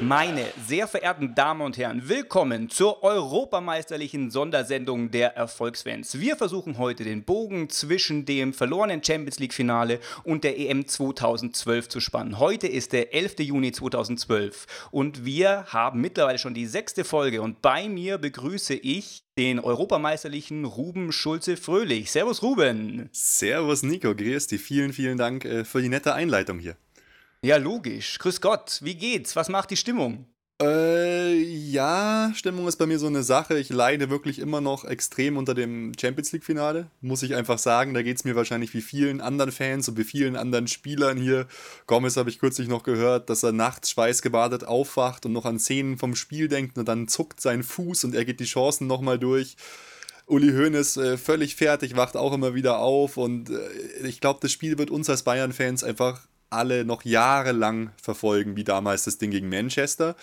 Meine sehr verehrten Damen und Herren, willkommen zur europameisterlichen Sondersendung der Erfolgsfans. Wir versuchen heute den Bogen zwischen dem verlorenen Champions League Finale und der EM 2012 zu spannen. Heute ist der 11. Juni 2012 und wir haben mittlerweile schon die sechste Folge und bei mir begrüße ich den europameisterlichen Ruben Schulze-Fröhlich. Servus Ruben. Servus Nico, grüß dich. Vielen, vielen Dank äh, für die nette Einleitung hier. Ja, logisch. Grüß Gott. Wie geht's? Was macht die Stimmung? Äh, ja, Stimmung ist bei mir so eine Sache. Ich leide wirklich immer noch extrem unter dem Champions League-Finale, muss ich einfach sagen. Da geht es mir wahrscheinlich wie vielen anderen Fans und wie vielen anderen Spielern hier. Gomez habe ich kürzlich noch gehört, dass er nachts schweißgebadet aufwacht und noch an Szenen vom Spiel denkt und dann zuckt sein Fuß und er geht die Chancen nochmal durch. Uli Hoeneß äh, völlig fertig, wacht auch immer wieder auf und äh, ich glaube, das Spiel wird uns als Bayern-Fans einfach alle noch jahrelang verfolgen, wie damals das Ding gegen Manchester.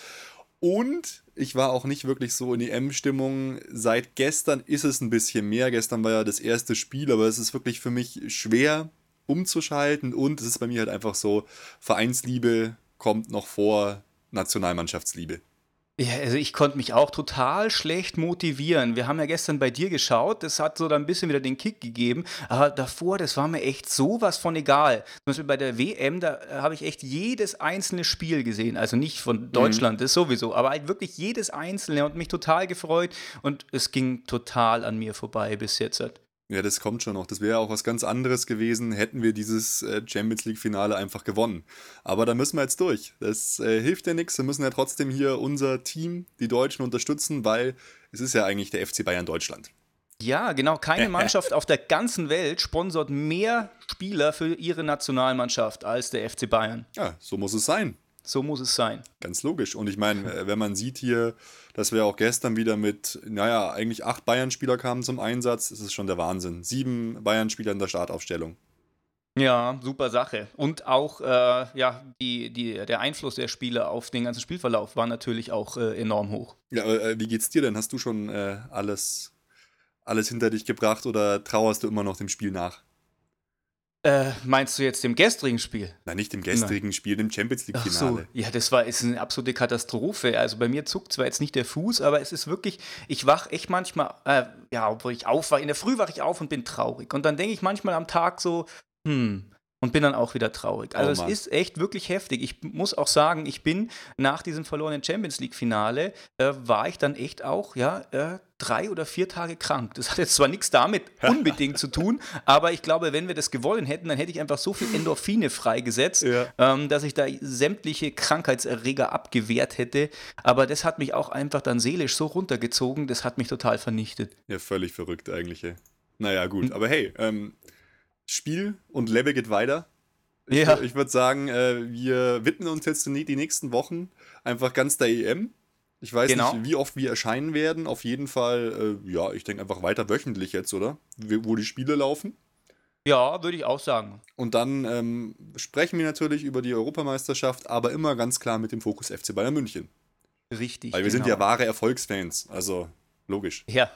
Und ich war auch nicht wirklich so in die M-Stimmung. Seit gestern ist es ein bisschen mehr. Gestern war ja das erste Spiel, aber es ist wirklich für mich schwer umzuschalten. Und es ist bei mir halt einfach so, Vereinsliebe kommt noch vor Nationalmannschaftsliebe. Ja, also ich konnte mich auch total schlecht motivieren. Wir haben ja gestern bei dir geschaut, das hat so dann ein bisschen wieder den Kick gegeben, aber davor, das war mir echt sowas von egal. Zum Beispiel bei der WM, da habe ich echt jedes einzelne Spiel gesehen, also nicht von mhm. Deutschland, mhm. das sowieso, aber halt wirklich jedes einzelne und mich total gefreut und es ging total an mir vorbei bis jetzt. Ja, das kommt schon noch. Das wäre auch was ganz anderes gewesen, hätten wir dieses äh, Champions League-Finale einfach gewonnen. Aber da müssen wir jetzt durch. Das äh, hilft ja nichts. Wir müssen ja trotzdem hier unser Team, die Deutschen, unterstützen, weil es ist ja eigentlich der FC Bayern Deutschland. Ja, genau. Keine Mannschaft auf der ganzen Welt sponsort mehr Spieler für ihre Nationalmannschaft als der FC Bayern. Ja, so muss es sein. So muss es sein. Ganz logisch. Und ich meine, äh, wenn man sieht hier, dass wir auch gestern wieder mit, naja, eigentlich acht Bayern-Spieler kamen zum Einsatz, ist schon der Wahnsinn. Sieben Bayern-Spieler in der Startaufstellung. Ja, super Sache. Und auch äh, ja, die, die, der Einfluss der Spieler auf den ganzen Spielverlauf war natürlich auch äh, enorm hoch. Ja, äh, wie geht's dir denn? Hast du schon äh, alles, alles hinter dich gebracht oder trauerst du immer noch dem Spiel nach? Äh, meinst du jetzt dem gestrigen Spiel? Nein, nicht dem gestrigen Nein. Spiel, dem Champions League-Finale. So. Ja, das war ist eine absolute Katastrophe. Also bei mir zuckt zwar jetzt nicht der Fuß, aber es ist wirklich, ich wach echt manchmal, äh, ja, obwohl ich aufwache, in der Früh wache ich auf und bin traurig. Und dann denke ich manchmal am Tag so, hm, und bin dann auch wieder traurig. Also oh es ist echt wirklich heftig. Ich muss auch sagen, ich bin nach diesem verlorenen Champions League Finale äh, war ich dann echt auch ja äh, drei oder vier Tage krank. Das hat jetzt zwar nichts damit unbedingt zu tun, aber ich glaube, wenn wir das gewollt hätten, dann hätte ich einfach so viel Endorphine freigesetzt, ja. ähm, dass ich da sämtliche Krankheitserreger abgewehrt hätte. Aber das hat mich auch einfach dann seelisch so runtergezogen, das hat mich total vernichtet. Ja, völlig verrückt eigentlich. Naja, gut. Hm. Aber hey, ähm, Spiel und Level geht weiter. Ich, ja. ich würde sagen, äh, wir widmen uns jetzt die nächsten Wochen einfach ganz der EM. Ich weiß genau. nicht, wie oft wir erscheinen werden. Auf jeden Fall, äh, ja, ich denke einfach weiter wöchentlich jetzt, oder? Wo die Spiele laufen. Ja, würde ich auch sagen. Und dann ähm, sprechen wir natürlich über die Europameisterschaft, aber immer ganz klar mit dem Fokus FC Bayern München. Richtig. Weil wir genau. sind ja wahre Erfolgsfans, also logisch. Ja,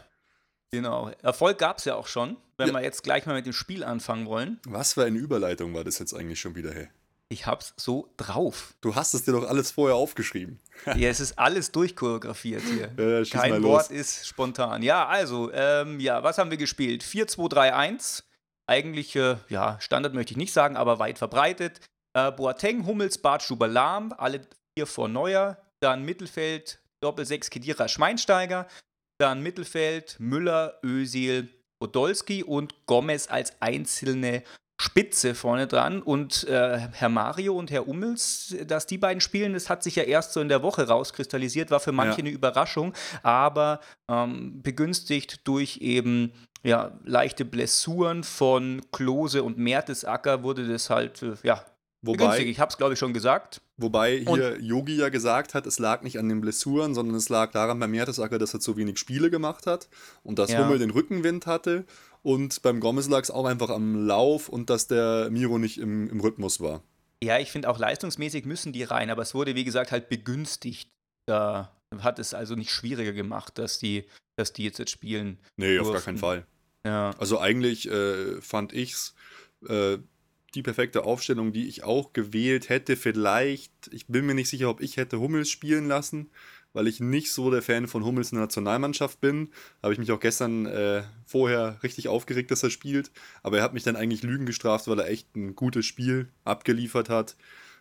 genau. Erfolg gab es ja auch schon wenn ja. wir jetzt gleich mal mit dem Spiel anfangen wollen. Was für eine Überleitung war das jetzt eigentlich schon wieder, hey? Ich hab's so drauf. Du hast es dir doch alles vorher aufgeschrieben. ja, es ist alles durchchoreografiert hier. Ja, Kein Wort ist spontan. Ja, also, ähm, ja, was haben wir gespielt? 4-2-3-1. Eigentlich, äh, ja, Standard möchte ich nicht sagen, aber weit verbreitet. Äh, Boateng, Hummels, Bartstuber, Lahm, alle vier vor Neuer. Dann Mittelfeld, Doppel-6, Kedira, Schweinsteiger. Dann Mittelfeld, Müller, Ösil, Podolski und Gomez als einzelne Spitze vorne dran. Und äh, Herr Mario und Herr Ummels, dass die beiden spielen, das hat sich ja erst so in der Woche rauskristallisiert, war für manche ja. eine Überraschung, aber ähm, begünstigt durch eben ja, leichte Blessuren von Klose und Mertesacker wurde das halt äh, ja, Wobei, ich habe es, glaube ich, schon gesagt. Wobei hier Yogi ja gesagt hat, es lag nicht an den Blessuren, sondern es lag daran beim Mertesacker, dass er zu wenig Spiele gemacht hat und dass ja. Hummel den Rückenwind hatte. Und beim Gomez lag es auch einfach am Lauf und dass der Miro nicht im, im Rhythmus war. Ja, ich finde auch leistungsmäßig müssen die rein, aber es wurde, wie gesagt, halt begünstigt. Da hat es also nicht schwieriger gemacht, dass die dass die jetzt, jetzt spielen. Nee, durften. auf gar keinen Fall. Ja. Also eigentlich äh, fand ich's äh, die perfekte Aufstellung, die ich auch gewählt hätte. Vielleicht, ich bin mir nicht sicher, ob ich hätte Hummels spielen lassen, weil ich nicht so der Fan von Hummels in der Nationalmannschaft bin. Habe ich mich auch gestern äh, vorher richtig aufgeregt, dass er spielt. Aber er hat mich dann eigentlich Lügen gestraft, weil er echt ein gutes Spiel abgeliefert hat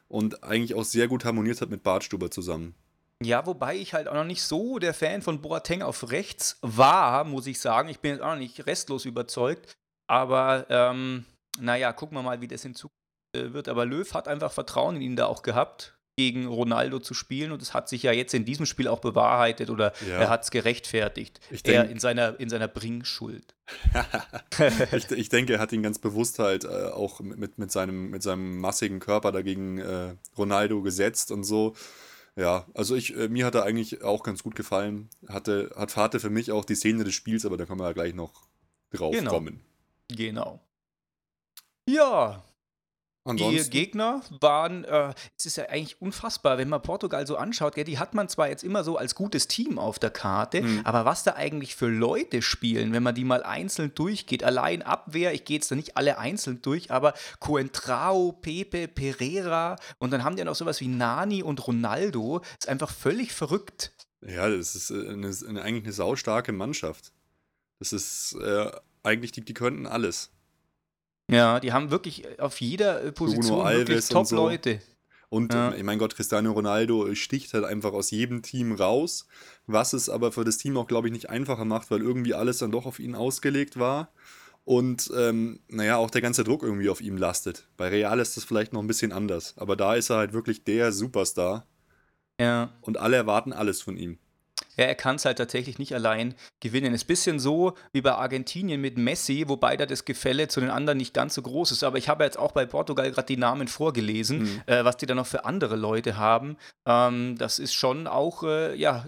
und eigentlich auch sehr gut harmoniert hat mit Bartstuber zusammen. Ja, wobei ich halt auch noch nicht so der Fan von Boateng auf rechts war, muss ich sagen. Ich bin jetzt auch noch nicht restlos überzeugt. Aber ähm, naja, gucken wir mal, wie das in Zukunft äh, wird. Aber Löw hat einfach Vertrauen in ihn da auch gehabt, gegen Ronaldo zu spielen. Und es hat sich ja jetzt in diesem Spiel auch bewahrheitet oder ja. er hat es gerechtfertigt. Ich er in seiner, in seiner Bringschuld. ich, ich, denke, er hat ihn ganz bewusst halt äh, auch mit, mit, seinem, mit seinem massigen Körper dagegen äh, Ronaldo gesetzt und so. Ja, also ich, äh, mir hat er eigentlich auch ganz gut gefallen. Hatte, hat Vater für mich auch die Szene des Spiels, aber da können wir ja gleich noch drauf genau. kommen. Genau. Ja, Ansonsten? Die Gegner waren, äh, es ist ja eigentlich unfassbar, wenn man Portugal so anschaut, gell, die hat man zwar jetzt immer so als gutes Team auf der Karte, mhm. aber was da eigentlich für Leute spielen, wenn man die mal einzeln durchgeht, allein Abwehr, ich gehe jetzt da nicht alle einzeln durch, aber Coentrao, Pepe, Pereira und dann haben die ja noch sowas wie Nani und Ronaldo, ist einfach völlig verrückt. Ja, das ist äh, eine, eine, eigentlich eine saustarke Mannschaft. Das ist äh, eigentlich, die, die könnten alles. Ja, die haben wirklich auf jeder äh, Position wirklich Top-Leute. Und, ja. mein Gott, Cristiano Ronaldo sticht halt einfach aus jedem Team raus, was es aber für das Team auch, glaube ich, nicht einfacher macht, weil irgendwie alles dann doch auf ihn ausgelegt war. Und ähm, naja, auch der ganze Druck irgendwie auf ihm lastet. Bei Real ist das vielleicht noch ein bisschen anders. Aber da ist er halt wirklich der Superstar. Ja. Und alle erwarten alles von ihm. Ja, er kann es halt tatsächlich nicht allein gewinnen. Ist ein bisschen so wie bei Argentinien mit Messi, wobei da das Gefälle zu den anderen nicht ganz so groß ist. Aber ich habe jetzt auch bei Portugal gerade die Namen vorgelesen, mhm. äh, was die da noch für andere Leute haben. Ähm, das ist schon auch äh, ja,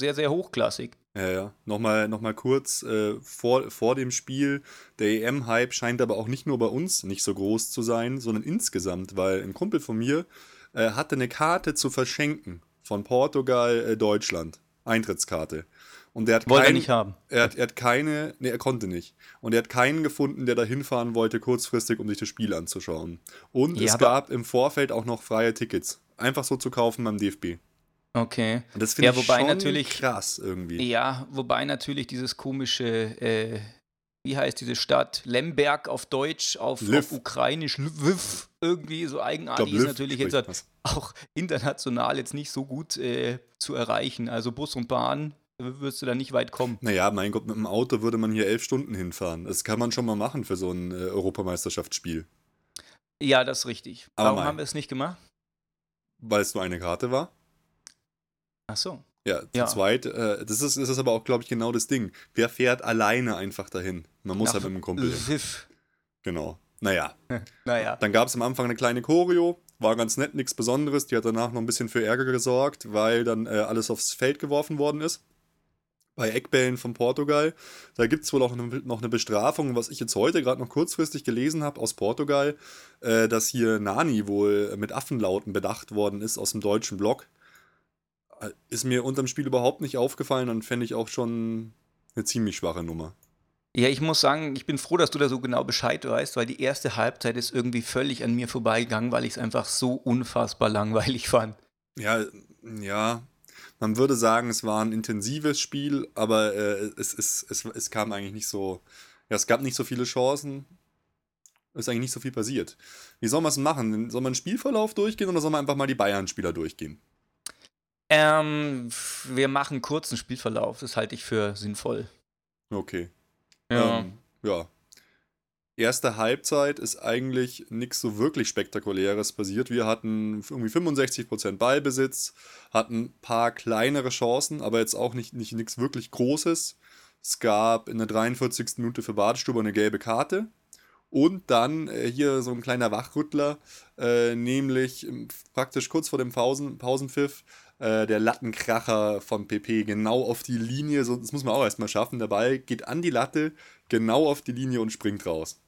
sehr, sehr hochklassig. Ja, ja. Nochmal, noch mal kurz äh, vor, vor dem Spiel. Der EM-Hype scheint aber auch nicht nur bei uns nicht so groß zu sein, sondern insgesamt, weil ein Kumpel von mir äh, hatte eine Karte zu verschenken von Portugal, äh, Deutschland. Eintrittskarte. Und der hat wollte kein, er nicht haben. Er hat, er hat keine, nee, er konnte nicht. Und er hat keinen gefunden, der da hinfahren wollte, kurzfristig, um sich das Spiel anzuschauen. Und ja, es gab im Vorfeld auch noch freie Tickets. Einfach so zu kaufen beim DFB. Okay. Und das finde ja, ich schon natürlich, krass irgendwie. Ja, wobei natürlich dieses komische, äh, wie heißt diese Stadt? Lemberg auf Deutsch, auf, auf Ukrainisch, Lviv, irgendwie so eigenartig ist natürlich jetzt auch international jetzt nicht so gut äh, zu erreichen. Also Bus und Bahn wirst du da nicht weit kommen. Naja, mein Gott, mit dem Auto würde man hier elf Stunden hinfahren. Das kann man schon mal machen für so ein äh, Europameisterschaftsspiel. Ja, das ist richtig. Aber Warum mein, haben wir es nicht gemacht? Weil es nur eine Karte war. Ach so. Ja, zu ja. zweit. Äh, das, ist, das ist aber auch, glaube ich, genau das Ding. Wer fährt alleine einfach dahin? Man muss Nach halt mit dem Kumpel. Lviv. Genau. Naja. naja. Dann gab es am Anfang eine kleine Choreo. War ganz nett, nichts Besonderes. Die hat danach noch ein bisschen für Ärger gesorgt, weil dann äh, alles aufs Feld geworfen worden ist. Bei Eckbällen von Portugal. Da gibt es wohl auch noch eine Bestrafung, was ich jetzt heute gerade noch kurzfristig gelesen habe aus Portugal, äh, dass hier Nani wohl mit Affenlauten bedacht worden ist aus dem deutschen Block. Äh, ist mir unterm Spiel überhaupt nicht aufgefallen und fände ich auch schon eine ziemlich schwache Nummer. Ja, ich muss sagen, ich bin froh, dass du da so genau Bescheid weißt, weil die erste Halbzeit ist irgendwie völlig an mir vorbeigegangen, weil ich es einfach so unfassbar langweilig fand. Ja, ja. Man würde sagen, es war ein intensives Spiel, aber äh, es, es, es, es kam eigentlich nicht so. Ja, es gab nicht so viele Chancen. Es ist eigentlich nicht so viel passiert. Wie soll man es machen? Soll man einen Spielverlauf durchgehen oder soll man einfach mal die Bayern-Spieler durchgehen? Ähm, wir machen kurzen Spielverlauf. Das halte ich für sinnvoll. Okay. Ja. Ähm, ja. Erste Halbzeit ist eigentlich nichts so wirklich Spektakuläres passiert. Wir hatten irgendwie 65% Ballbesitz, hatten ein paar kleinere Chancen, aber jetzt auch nicht, nicht nichts wirklich Großes. Es gab in der 43. Minute für Badestube eine gelbe Karte. Und dann äh, hier so ein kleiner Wachrüttler, äh, nämlich praktisch kurz vor dem Pausen, Pausenpfiff äh, der Lattenkracher von PP genau auf die Linie. So, das muss man auch erstmal schaffen. Der Ball geht an die Latte, genau auf die Linie und springt raus.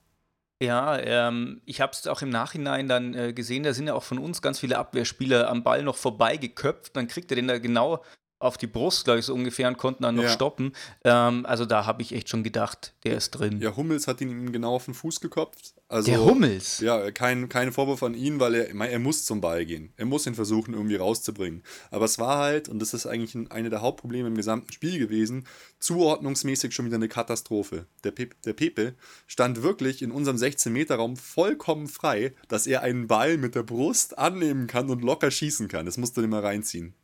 Ja, ähm, ich habe es auch im Nachhinein dann äh, gesehen, da sind ja auch von uns ganz viele Abwehrspieler am Ball noch vorbeigeköpft. Dann kriegt er den da genau auf die Brust, glaube ich, so ungefähr und konnten dann noch ja. stoppen. Ähm, also da habe ich echt schon gedacht, der ist drin. Ja, Hummels hat ihn genau auf den Fuß gekopft. Also, der Hummels? Ja, kein, kein Vorwurf an ihn, weil er, er muss zum Ball gehen. Er muss ihn versuchen, irgendwie rauszubringen. Aber es war halt, und das ist eigentlich ein, eine der Hauptprobleme im gesamten Spiel gewesen, zuordnungsmäßig schon wieder eine Katastrophe. Der, Pe der Pepe stand wirklich in unserem 16-Meter-Raum vollkommen frei, dass er einen Ball mit der Brust annehmen kann und locker schießen kann. Das musst du dir mal reinziehen.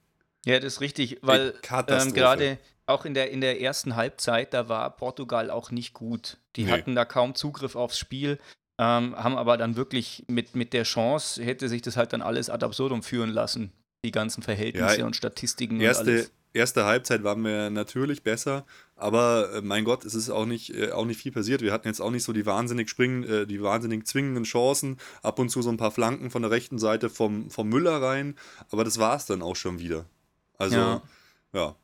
Ja, das ist richtig, weil ähm, gerade auch in der, in der ersten Halbzeit, da war Portugal auch nicht gut. Die nee. hatten da kaum Zugriff aufs Spiel. Ähm, haben aber dann wirklich mit, mit der Chance, hätte sich das halt dann alles ad absurdum führen lassen, die ganzen Verhältnisse ja, und Statistiken erste, und alles. Erste Halbzeit waren wir natürlich besser, aber äh, mein Gott, es ist auch nicht, äh, auch nicht viel passiert. Wir hatten jetzt auch nicht so die wahnsinnig springen, äh, die wahnsinnig zwingenden Chancen, ab und zu so ein paar Flanken von der rechten Seite vom, vom Müller rein, aber das war es dann auch schon wieder. Also, ja. ja.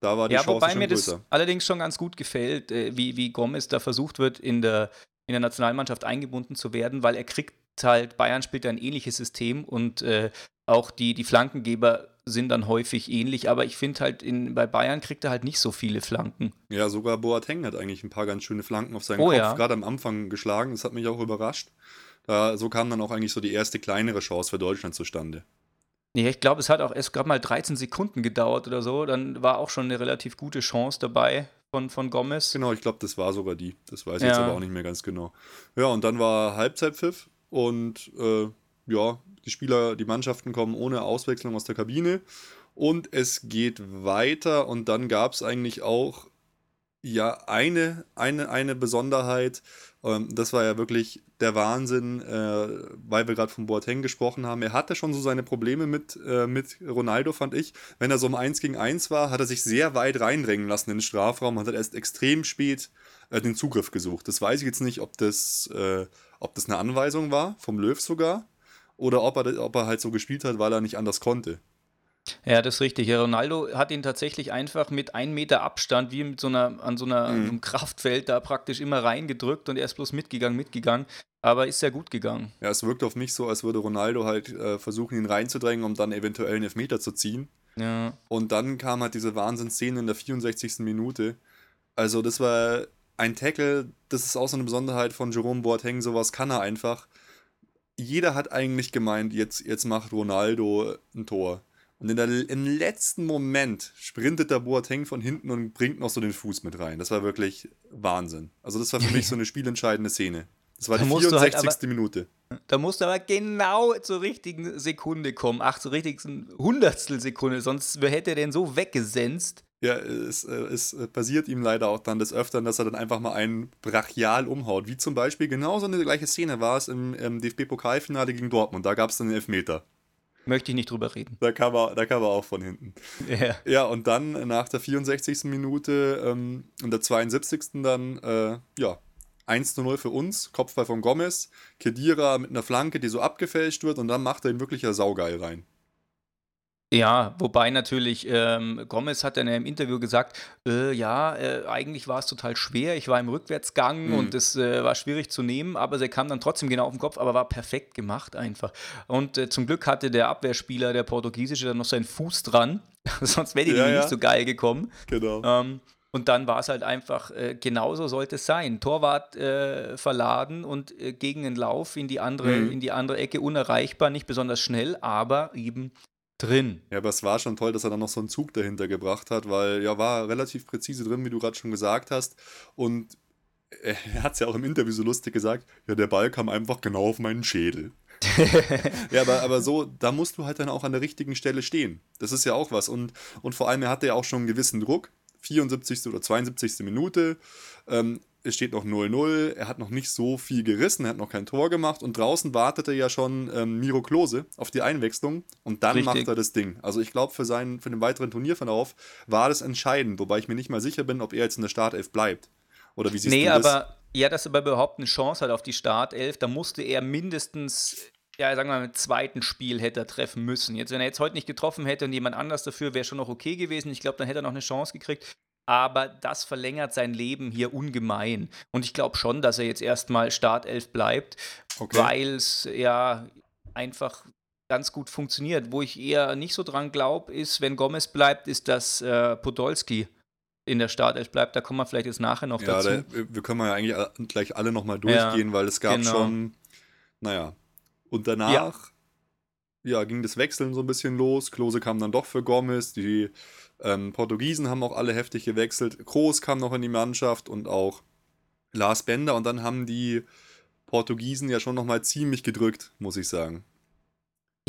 Da war die ja, Chance wobei mir größer. das allerdings schon ganz gut gefällt, äh, wie, wie Gomez da versucht wird, in der in der Nationalmannschaft eingebunden zu werden, weil er kriegt halt, Bayern spielt ein ähnliches System und äh, auch die, die Flankengeber sind dann häufig ähnlich, aber ich finde halt, in, bei Bayern kriegt er halt nicht so viele Flanken. Ja, sogar Boateng hat eigentlich ein paar ganz schöne Flanken auf seinen oh, Kopf ja. gerade am Anfang geschlagen. Das hat mich auch überrascht. Da, so kam dann auch eigentlich so die erste kleinere Chance für Deutschland zustande. Ja, ich glaube, es hat auch erst gerade mal 13 Sekunden gedauert oder so. Dann war auch schon eine relativ gute Chance dabei von, von Gomez. Genau, ich glaube, das war sogar die. Das weiß ich ja. jetzt aber auch nicht mehr ganz genau. Ja, und dann war Halbzeitpfiff und äh, ja, die Spieler, die Mannschaften kommen ohne Auswechslung aus der Kabine und es geht weiter und dann gab es eigentlich auch ja eine, eine, eine Besonderheit, das war ja wirklich der Wahnsinn, äh, weil wir gerade von Boateng gesprochen haben. Er hatte schon so seine Probleme mit, äh, mit Ronaldo, fand ich. Wenn er so um 1 gegen 1 war, hat er sich sehr weit reindrängen lassen in den Strafraum und hat erst extrem spät äh, den Zugriff gesucht. Das weiß ich jetzt nicht, ob das, ob das eine Anweisung war, vom Löw sogar, oder ob er, ob er halt so gespielt hat, weil er nicht anders konnte. Ja, das ist richtig. Ja, Ronaldo hat ihn tatsächlich einfach mit einem Meter Abstand, wie mit so einer, an so einer, mhm. einem Kraftfeld, da praktisch immer reingedrückt und er ist bloß mitgegangen, mitgegangen. Aber ist sehr gut gegangen. Ja, es wirkt auf mich so, als würde Ronaldo halt äh, versuchen, ihn reinzudrängen, um dann eventuell einen Elfmeter zu ziehen. Ja. Und dann kam halt diese Wahnsinnsszene in der 64. Minute. Also, das war ein Tackle, das ist auch so eine Besonderheit von Jerome Boateng, sowas kann er einfach. Jeder hat eigentlich gemeint, jetzt, jetzt macht Ronaldo ein Tor. Und in der, im letzten Moment sprintet der Boateng von hinten und bringt noch so den Fuß mit rein. Das war wirklich Wahnsinn. Also das war für mich so eine spielentscheidende Szene. Das war da die 64. Halt aber, Minute. Da musst du aber genau zur richtigen Sekunde kommen. Ach, zur richtigen Hundertstel Sekunde. Sonst hätte er den so weggesenzt. Ja, es, äh, es passiert ihm leider auch dann des Öfteren, dass er dann einfach mal einen brachial umhaut. Wie zum Beispiel genau so eine gleiche Szene war es im, im DFB-Pokalfinale gegen Dortmund. Da gab es dann einen Elfmeter. Möchte ich nicht drüber reden. Da kam er, da kam er auch von hinten. Ja. ja, und dann nach der 64. Minute ähm, und der 72. dann, äh, ja, 1 zu 0 für uns, Kopfball von Gomez, Kedira mit einer Flanke, die so abgefälscht wird und dann macht er ihn wirklich ja saugeil rein. Ja, wobei natürlich ähm, Gomez hat dann im Interview gesagt, äh, ja, äh, eigentlich war es total schwer. Ich war im Rückwärtsgang mhm. und es äh, war schwierig zu nehmen, aber sie kam dann trotzdem genau auf den Kopf, aber war perfekt gemacht einfach. Und äh, zum Glück hatte der Abwehrspieler, der Portugiesische, dann noch seinen Fuß dran, sonst wäre die ja, ja. nicht so geil gekommen. Genau. Ähm, und dann war es halt einfach, äh, genauso sollte es sein. Torwart äh, verladen und äh, gegen den Lauf in die, andere, mhm. in die andere Ecke unerreichbar, nicht besonders schnell, aber eben drin. Ja, aber es war schon toll, dass er dann noch so einen Zug dahinter gebracht hat, weil ja, war relativ präzise drin, wie du gerade schon gesagt hast. Und er hat es ja auch im Interview so lustig gesagt, ja, der Ball kam einfach genau auf meinen Schädel. ja, aber, aber so, da musst du halt dann auch an der richtigen Stelle stehen. Das ist ja auch was. Und, und vor allem, er hatte ja auch schon einen gewissen Druck. 74. oder 72. Minute. Ähm, es steht noch 0-0, er hat noch nicht so viel gerissen, er hat noch kein Tor gemacht und draußen wartete ja schon ähm, Miro Klose auf die Einwechslung und dann Richtig. macht er das Ding. Also ich glaube, für, für den weiteren Turnierverlauf war das entscheidend, wobei ich mir nicht mal sicher bin, ob er jetzt in der Startelf bleibt. Oder wie siehst nee, du das? Nee, aber ja, dass er überhaupt eine Chance hat auf die Startelf, da musste er mindestens ja, sagen wir mal, im zweiten Spiel hätte er treffen müssen. Jetzt, wenn er jetzt heute nicht getroffen hätte und jemand anders dafür, wäre schon noch okay gewesen. Ich glaube, dann hätte er noch eine Chance gekriegt aber das verlängert sein Leben hier ungemein. Und ich glaube schon, dass er jetzt erstmal Startelf bleibt, okay. weil es ja einfach ganz gut funktioniert. Wo ich eher nicht so dran glaube, ist, wenn Gomez bleibt, ist, dass äh, Podolski in der Startelf bleibt. Da kommen wir vielleicht jetzt nachher noch ja, dazu. Da, wir können ja eigentlich gleich alle nochmal durchgehen, ja, weil es gab genau. schon, naja, und danach ja. ja. ging das Wechseln so ein bisschen los. Klose kam dann doch für Gomez. Die ähm, Portugiesen haben auch alle heftig gewechselt. Kroos kam noch in die Mannschaft und auch Lars Bender. Und dann haben die Portugiesen ja schon nochmal ziemlich gedrückt, muss ich sagen.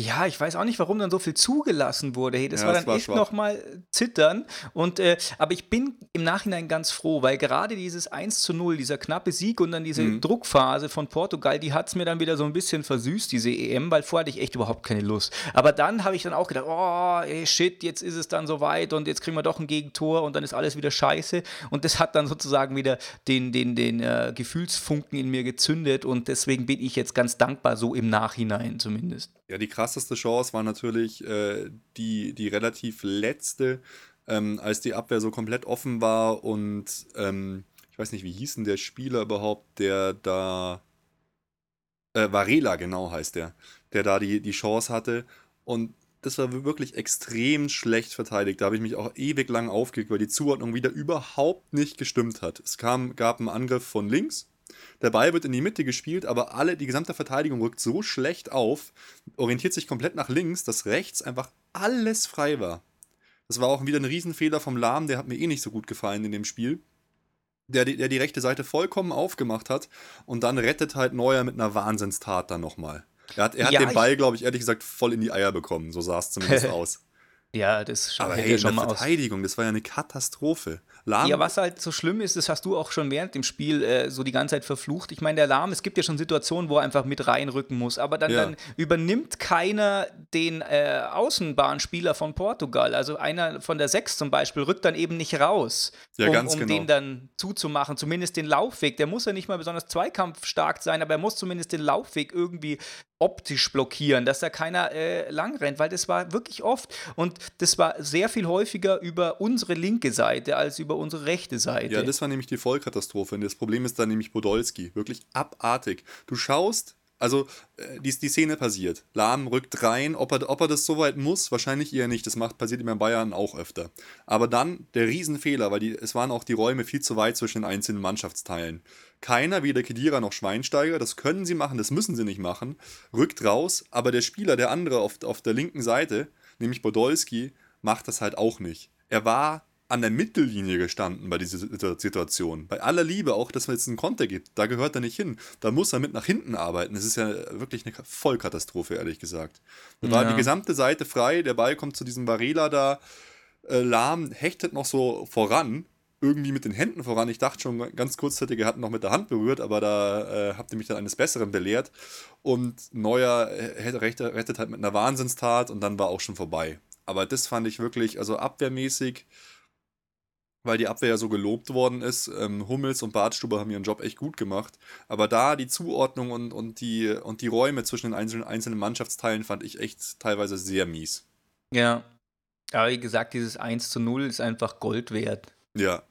Ja, ich weiß auch nicht, warum dann so viel zugelassen wurde. Hey, das ja, war dann das war echt nochmal zittern. Und, äh, aber ich bin im Nachhinein ganz froh, weil gerade dieses 1 zu 0, dieser knappe Sieg und dann diese mhm. Druckphase von Portugal, die hat es mir dann wieder so ein bisschen versüßt, diese EM, weil vorher hatte ich echt überhaupt keine Lust. Aber dann habe ich dann auch gedacht, oh, ey, shit, jetzt ist es dann soweit und jetzt kriegen wir doch ein Gegentor und dann ist alles wieder scheiße. Und das hat dann sozusagen wieder den, den, den äh, Gefühlsfunken in mir gezündet und deswegen bin ich jetzt ganz dankbar, so im Nachhinein zumindest. Ja, die krasseste Chance war natürlich äh, die, die relativ letzte, ähm, als die Abwehr so komplett offen war und ähm, ich weiß nicht, wie hieß denn der Spieler überhaupt, der da. Äh, Varela, genau heißt der, der da die, die Chance hatte. Und das war wirklich extrem schlecht verteidigt. Da habe ich mich auch ewig lang aufgeregt, weil die Zuordnung wieder überhaupt nicht gestimmt hat. Es kam, gab einen Angriff von links der Ball wird in die Mitte gespielt, aber alle, die gesamte Verteidigung rückt so schlecht auf, orientiert sich komplett nach links, dass rechts einfach alles frei war. Das war auch wieder ein Riesenfehler vom Lahm, der hat mir eh nicht so gut gefallen in dem Spiel. Der, der die rechte Seite vollkommen aufgemacht hat und dann rettet halt Neuer mit einer Wahnsinnstat dann nochmal. Er hat, er hat ja, den Ball, glaube ich, ehrlich gesagt, voll in die Eier bekommen. So sah es zumindest aus. Ja, das Aber hey, schon mal Verteidigung, aus. das war ja eine Katastrophe. Lahm. Ja, was halt so schlimm ist, das hast du auch schon während dem Spiel äh, so die ganze Zeit verflucht. Ich meine, der Lahm, es gibt ja schon Situationen, wo er einfach mit reinrücken muss, aber dann, ja. dann übernimmt keiner den äh, Außenbahnspieler von Portugal. Also einer von der Sechs zum Beispiel rückt dann eben nicht raus, ja, um, um genau. den dann zuzumachen. Zumindest den Laufweg. Der muss ja nicht mal besonders zweikampfstark sein, aber er muss zumindest den Laufweg irgendwie optisch blockieren, dass da keiner äh, lang rennt, weil das war wirklich oft und das war sehr viel häufiger über unsere linke Seite als über unsere rechte Seite. Ja, das war nämlich die Vollkatastrophe. Und das Problem ist dann nämlich Podolski. Wirklich abartig. Du schaust, also äh, die, die Szene passiert. Lahm rückt rein. Ob er, ob er das so weit muss, wahrscheinlich eher nicht. Das macht, passiert immer in Bayern auch öfter. Aber dann der Riesenfehler, weil die, es waren auch die Räume viel zu weit zwischen den einzelnen Mannschaftsteilen. Keiner, weder Kedira noch Schweinsteiger, das können sie machen, das müssen sie nicht machen, rückt raus, aber der Spieler, der andere auf, auf der linken Seite, nämlich Podolski, macht das halt auch nicht. Er war an der Mittellinie gestanden bei dieser Situation. Bei aller Liebe, auch dass man jetzt einen Konter gibt, da gehört er nicht hin. Da muss er mit nach hinten arbeiten. Das ist ja wirklich eine Vollkatastrophe, ehrlich gesagt. Da war ja. die gesamte Seite frei, der Ball kommt zu diesem Varela da, äh, lahm, hechtet noch so voran irgendwie mit den Händen voran. Ich dachte schon ganz kurzzeitig, er hat noch mit der Hand berührt, aber da äh, habt ihr mich dann eines Besseren belehrt. Und Neuer äh, rettet, rettet halt mit einer Wahnsinnstat und dann war auch schon vorbei. Aber das fand ich wirklich, also abwehrmäßig, weil die Abwehr ja so gelobt worden ist. Ähm, Hummels und Bartstube haben ihren Job echt gut gemacht. Aber da die Zuordnung und, und, die, und die Räume zwischen den einzelnen, einzelnen Mannschaftsteilen fand ich echt teilweise sehr mies. Ja. Aber wie gesagt, dieses 1 zu 0 ist einfach Gold wert. Ja,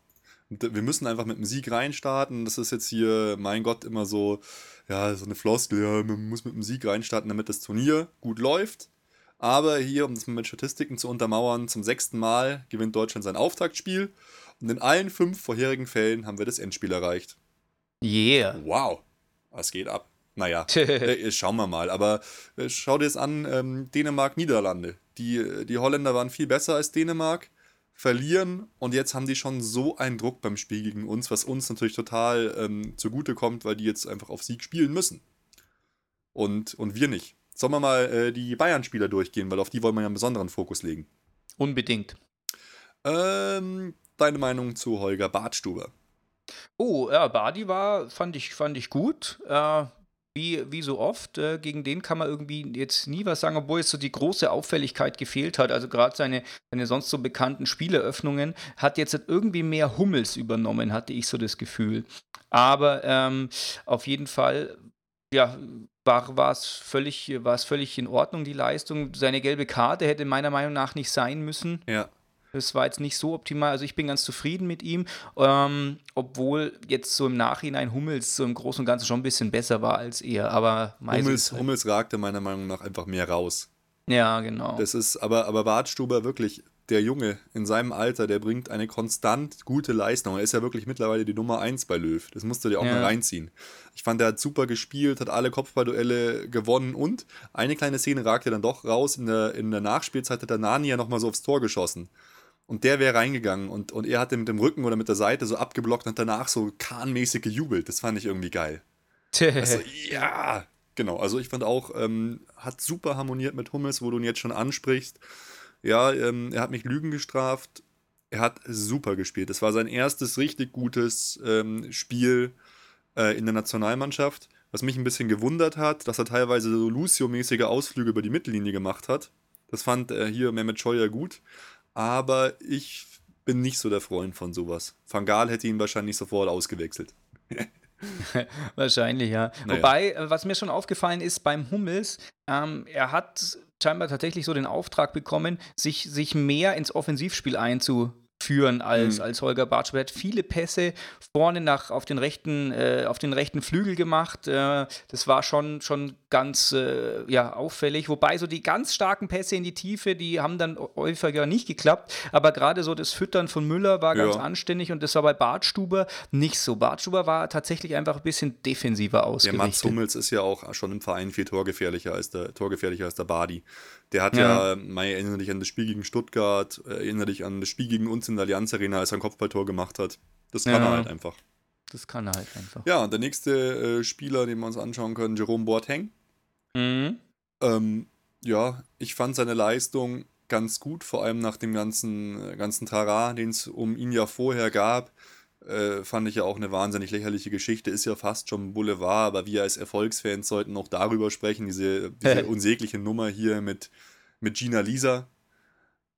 wir müssen einfach mit dem Sieg reinstarten. Das ist jetzt hier, mein Gott, immer so, ja, so eine Floskel, ja, man muss mit dem Sieg reinstarten, damit das Turnier gut läuft. Aber hier, um das mit Statistiken zu untermauern, zum sechsten Mal gewinnt Deutschland sein Auftaktspiel. Und in allen fünf vorherigen Fällen haben wir das Endspiel erreicht. Yeah. Wow. Was geht ab? Naja, äh, schauen wir mal. Aber äh, schau dir es an, ähm, Dänemark, Niederlande. Die, die Holländer waren viel besser als Dänemark verlieren und jetzt haben die schon so einen Druck beim Spiel gegen uns, was uns natürlich total ähm, zugute kommt, weil die jetzt einfach auf Sieg spielen müssen. Und, und wir nicht. Sollen wir mal äh, die Bayern-Spieler durchgehen, weil auf die wollen wir ja einen besonderen Fokus legen. Unbedingt. Ähm, deine Meinung zu Holger Bartstuber? Oh, ja, Badi war, fand ich, fand ich gut. Äh, wie, wie so oft, äh, gegen den kann man irgendwie jetzt nie was sagen, obwohl jetzt so die große Auffälligkeit gefehlt hat. Also gerade seine, seine sonst so bekannten Spieleröffnungen hat jetzt irgendwie mehr Hummels übernommen, hatte ich so das Gefühl. Aber ähm, auf jeden Fall, ja, war es völlig, völlig in Ordnung, die Leistung. Seine gelbe Karte hätte meiner Meinung nach nicht sein müssen. Ja. Das war jetzt nicht so optimal. Also ich bin ganz zufrieden mit ihm, ähm, obwohl jetzt so im Nachhinein Hummels so im Großen und Ganzen schon ein bisschen besser war als er. Aber Hummels, Hummels ragte meiner Meinung nach einfach mehr raus. Ja, genau. Das ist, aber, aber Bartstuber wirklich, der Junge in seinem Alter, der bringt eine konstant gute Leistung. Er ist ja wirklich mittlerweile die Nummer 1 bei Löw. Das musst du dir auch ja. mal reinziehen. Ich fand, er hat super gespielt, hat alle Kopfballduelle gewonnen und eine kleine Szene ragte dann doch raus. In der, in der Nachspielzeit hat der Nani ja nochmal so aufs Tor geschossen. Und der wäre reingegangen und, und er hat den mit dem Rücken oder mit der Seite so abgeblockt und danach so kahnmäßig gejubelt. Das fand ich irgendwie geil. also, ja, genau. Also ich fand auch, ähm, hat super harmoniert mit Hummels, wo du ihn jetzt schon ansprichst. Ja, ähm, er hat mich Lügen gestraft. Er hat super gespielt. Das war sein erstes richtig gutes ähm, Spiel äh, in der Nationalmannschaft. Was mich ein bisschen gewundert hat, dass er teilweise so Lucio-mäßige Ausflüge über die Mittellinie gemacht hat. Das fand äh, hier Mehmet Scheuer gut aber ich bin nicht so der Freund von sowas. Van Gaal hätte ihn wahrscheinlich sofort ausgewechselt. Wahrscheinlich, ja. Naja. Wobei, was mir schon aufgefallen ist beim Hummels, ähm, er hat scheinbar tatsächlich so den Auftrag bekommen, sich, sich mehr ins Offensivspiel einzu, führen als, mhm. als Holger Bartsch. Er hat viele Pässe vorne nach auf den rechten, äh, auf den rechten Flügel gemacht. Äh, das war schon, schon ganz äh, ja, auffällig. Wobei so die ganz starken Pässe in die Tiefe, die haben dann häufiger nicht geklappt. Aber gerade so das Füttern von Müller war ganz ja. anständig und das war bei Bartstuber nicht so. Bartstuber war tatsächlich einfach ein bisschen defensiver ausgerichtet. Der Mats Hummels ist ja auch schon im Verein viel torgefährlicher als der, torgefährlicher als der Badi. Der hat ja, ja Mai, erinnere dich an das Spiel gegen Stuttgart, erinnere dich an das Spiel gegen uns in der Allianz Arena, als er ein Kopfballtor gemacht hat. Das kann ja, er halt einfach. Das kann er halt einfach. Ja, und der nächste äh, Spieler, den wir uns anschauen können, Jerome Boateng. Mhm. Ähm, ja, ich fand seine Leistung ganz gut, vor allem nach dem ganzen, ganzen Tara, den es um ihn ja vorher gab. Äh, fand ich ja auch eine wahnsinnig lächerliche Geschichte, ist ja fast schon Boulevard, aber wir als Erfolgsfans sollten auch darüber sprechen, diese, diese unsägliche Nummer hier mit, mit Gina Lisa.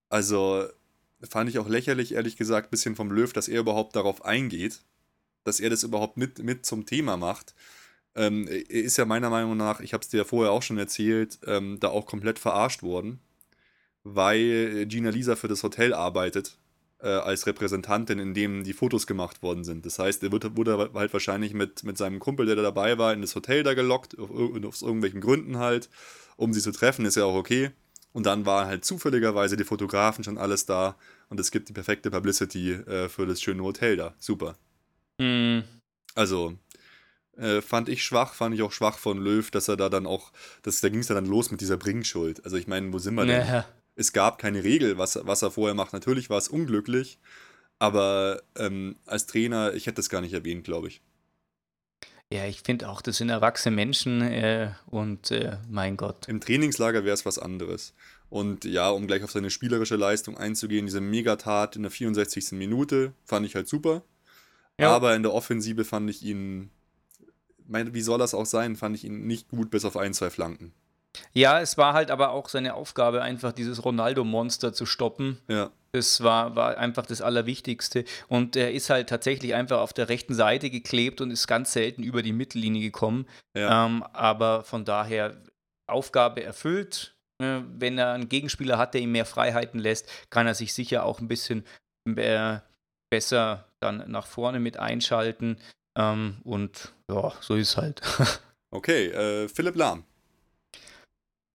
Also fand ich auch lächerlich, ehrlich gesagt, ein bisschen vom Löw, dass er überhaupt darauf eingeht, dass er das überhaupt mit, mit zum Thema macht. Ähm, er ist ja meiner Meinung nach, ich habe es dir ja vorher auch schon erzählt, ähm, da auch komplett verarscht worden, weil Gina Lisa für das Hotel arbeitet äh, als Repräsentantin, in dem die Fotos gemacht worden sind. Das heißt, er wird, wurde halt wahrscheinlich mit, mit seinem Kumpel, der da dabei war, in das Hotel da gelockt, auf, aus irgendwelchen Gründen halt, um sie zu treffen, ist ja auch okay. Und dann waren halt zufälligerweise die Fotografen schon alles da und es gibt die perfekte Publicity äh, für das schöne Hotel da. Super. Mhm. Also, äh, fand ich schwach, fand ich auch schwach von Löw, dass er da dann auch, das, da ging es ja dann los mit dieser Bringschuld. Also ich meine, wo sind wir denn? Ja. Es gab keine Regel, was, was er vorher macht. Natürlich war es unglücklich, aber ähm, als Trainer, ich hätte das gar nicht erwähnt, glaube ich. Ja, ich finde auch, das sind erwachsene Menschen äh, und äh, mein Gott. Im Trainingslager wäre es was anderes. Und ja, um gleich auf seine spielerische Leistung einzugehen, diese Megatat in der 64. Minute fand ich halt super. Ja. Aber in der Offensive fand ich ihn, mein, wie soll das auch sein, fand ich ihn nicht gut bis auf ein, zwei Flanken. Ja, es war halt aber auch seine Aufgabe, einfach dieses Ronaldo-Monster zu stoppen. Ja. Das war, war einfach das Allerwichtigste. Und er ist halt tatsächlich einfach auf der rechten Seite geklebt und ist ganz selten über die Mittellinie gekommen. Ja. Ähm, aber von daher Aufgabe erfüllt. Äh, wenn er einen Gegenspieler hat, der ihm mehr Freiheiten lässt, kann er sich sicher auch ein bisschen besser dann nach vorne mit einschalten. Ähm, und ja, so ist es halt. okay, äh, Philipp Lahm.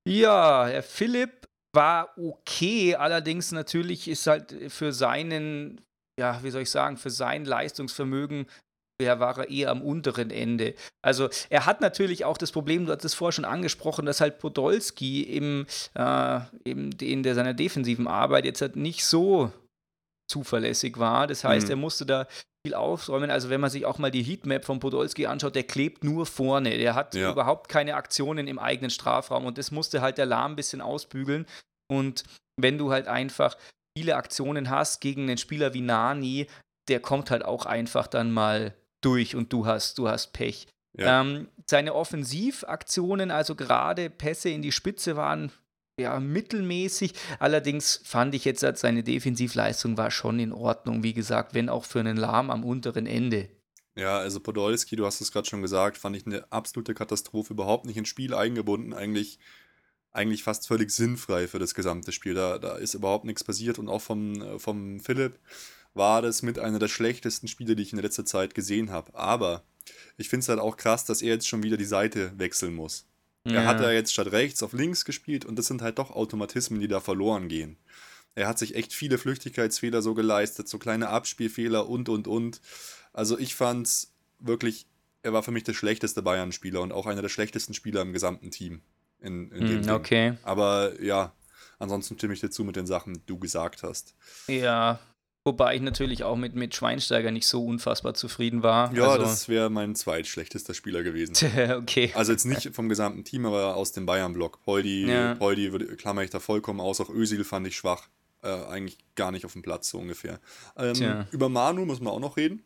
Ja, Herr Philipp war okay, allerdings natürlich ist halt für seinen, ja, wie soll ich sagen, für sein Leistungsvermögen ja, war er eher am unteren Ende. Also er hat natürlich auch das Problem, du hattest es vorher schon angesprochen, dass halt Podolski im, äh, in der, seiner defensiven Arbeit jetzt halt nicht so zuverlässig war. Das heißt, mhm. er musste da viel aufräumen. Also wenn man sich auch mal die Heatmap von Podolski anschaut, der klebt nur vorne. Der hat ja. überhaupt keine Aktionen im eigenen Strafraum und das musste halt der Lahm ein bisschen ausbügeln. Und wenn du halt einfach viele Aktionen hast gegen einen Spieler wie Nani, der kommt halt auch einfach dann mal durch und du hast, du hast Pech. Ja. Ähm, seine Offensivaktionen, also gerade Pässe in die Spitze, waren ja, mittelmäßig. Allerdings fand ich jetzt, seine Defensivleistung war schon in Ordnung, wie gesagt, wenn auch für einen Lahm am unteren Ende. Ja, also Podolski, du hast es gerade schon gesagt, fand ich eine absolute Katastrophe, überhaupt nicht ins Spiel eingebunden, eigentlich, eigentlich fast völlig sinnfrei für das gesamte Spiel. Da, da ist überhaupt nichts passiert und auch vom, äh, vom Philipp war das mit einer der schlechtesten Spiele, die ich in letzter Zeit gesehen habe. Aber ich finde es halt auch krass, dass er jetzt schon wieder die Seite wechseln muss. Er hat ja jetzt statt rechts auf links gespielt und das sind halt doch Automatismen, die da verloren gehen. Er hat sich echt viele Flüchtigkeitsfehler so geleistet, so kleine Abspielfehler und und und. Also ich fand's wirklich, er war für mich der schlechteste Bayern-Spieler und auch einer der schlechtesten Spieler im gesamten Team. In, in dem mm, okay. Ding. Aber ja, ansonsten stimme ich dir zu mit den Sachen, die du gesagt hast. Ja, Wobei ich natürlich auch mit, mit Schweinsteiger nicht so unfassbar zufrieden war. Ja, also das wäre mein zweitschlechtester Spieler gewesen. okay. Also jetzt nicht vom gesamten Team, aber aus dem Bayern-Block. Poldi, ja. Poldi klammer ich da vollkommen aus. Auch Özil fand ich schwach. Äh, eigentlich gar nicht auf dem Platz, so ungefähr. Ähm, über Manu müssen wir auch noch reden.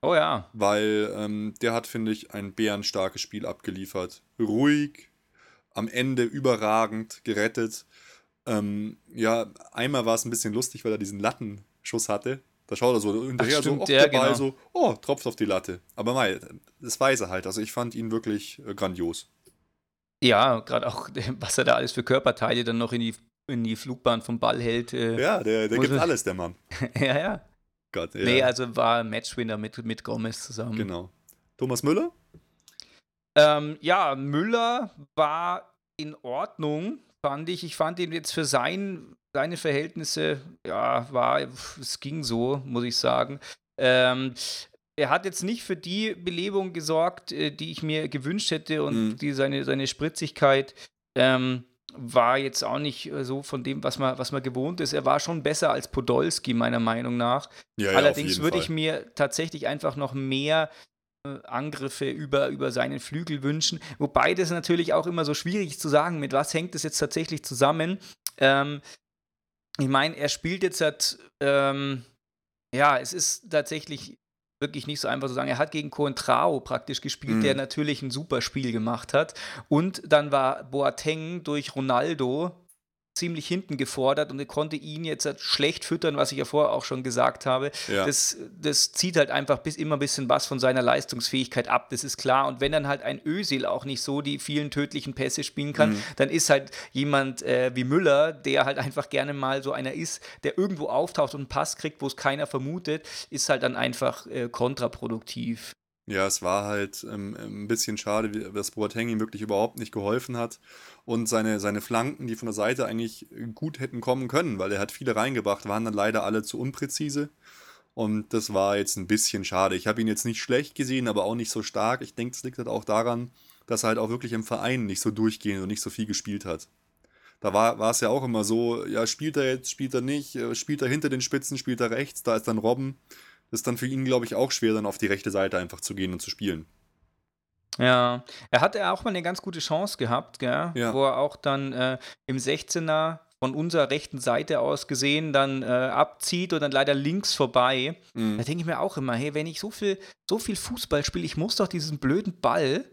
Oh ja. Weil ähm, der hat, finde ich, ein bärenstarkes Spiel abgeliefert. Ruhig, am Ende überragend, gerettet. Ähm, ja, einmal war es ein bisschen lustig, weil er diesen Latten Schuss hatte. Da schaut er so hinterher Ach, stimmt, so, ja, genau. so, oh, tropft auf die Latte. Aber mei, das weiß er halt. Also ich fand ihn wirklich äh, grandios. Ja, gerade auch, was er da alles für Körperteile dann noch in die, in die Flugbahn vom Ball hält. Äh, ja, der, der gibt alles, der Mann. ja, ja. Gott, ja. Nee, also war Matchwinner mit, mit Gomez zusammen. Genau. Thomas Müller? Ähm, ja, Müller war in Ordnung, fand ich. Ich fand ihn jetzt für sein seine Verhältnisse, ja, war, es ging so, muss ich sagen. Ähm, er hat jetzt nicht für die Belebung gesorgt, äh, die ich mir gewünscht hätte und mhm. die, seine, seine Spritzigkeit ähm, war jetzt auch nicht äh, so von dem, was man, was man gewohnt ist. Er war schon besser als Podolski, meiner Meinung nach. Ja, Allerdings würde ich mir tatsächlich einfach noch mehr äh, Angriffe über, über seinen Flügel wünschen. Wobei das natürlich auch immer so schwierig zu sagen, mit was hängt es jetzt tatsächlich zusammen. Ähm, ich meine, er spielt jetzt halt, ähm, ja, es ist tatsächlich wirklich nicht so einfach zu sagen. Er hat gegen Coentrao praktisch gespielt, mhm. der natürlich ein super Spiel gemacht hat. Und dann war Boateng durch Ronaldo ziemlich hinten gefordert und er konnte ihn jetzt halt schlecht füttern, was ich ja vorher auch schon gesagt habe. Ja. Das, das zieht halt einfach bis immer ein bisschen was von seiner Leistungsfähigkeit ab, das ist klar. Und wenn dann halt ein Ösil auch nicht so die vielen tödlichen Pässe spielen kann, mhm. dann ist halt jemand äh, wie Müller, der halt einfach gerne mal so einer ist, der irgendwo auftaucht und einen Pass kriegt, wo es keiner vermutet, ist halt dann einfach äh, kontraproduktiv. Ja, es war halt ähm, ein bisschen schade, dass Boateng ihm wirklich überhaupt nicht geholfen hat. Und seine, seine Flanken, die von der Seite eigentlich gut hätten kommen können, weil er hat viele reingebracht, waren dann leider alle zu unpräzise. Und das war jetzt ein bisschen schade. Ich habe ihn jetzt nicht schlecht gesehen, aber auch nicht so stark. Ich denke, es liegt halt auch daran, dass er halt auch wirklich im Verein nicht so durchgehend und nicht so viel gespielt hat. Da war, war es ja auch immer so, ja, spielt er jetzt, spielt er nicht, äh, spielt er hinter den Spitzen, spielt er rechts, da ist dann Robben ist dann für ihn, glaube ich, auch schwer, dann auf die rechte Seite einfach zu gehen und zu spielen. Ja, er hatte auch mal eine ganz gute Chance gehabt, gell? Ja. wo er auch dann äh, im 16er von unserer rechten Seite aus gesehen dann äh, abzieht und dann leider links vorbei. Mhm. Da denke ich mir auch immer, hey, wenn ich so viel, so viel Fußball spiele, ich muss doch diesen blöden Ball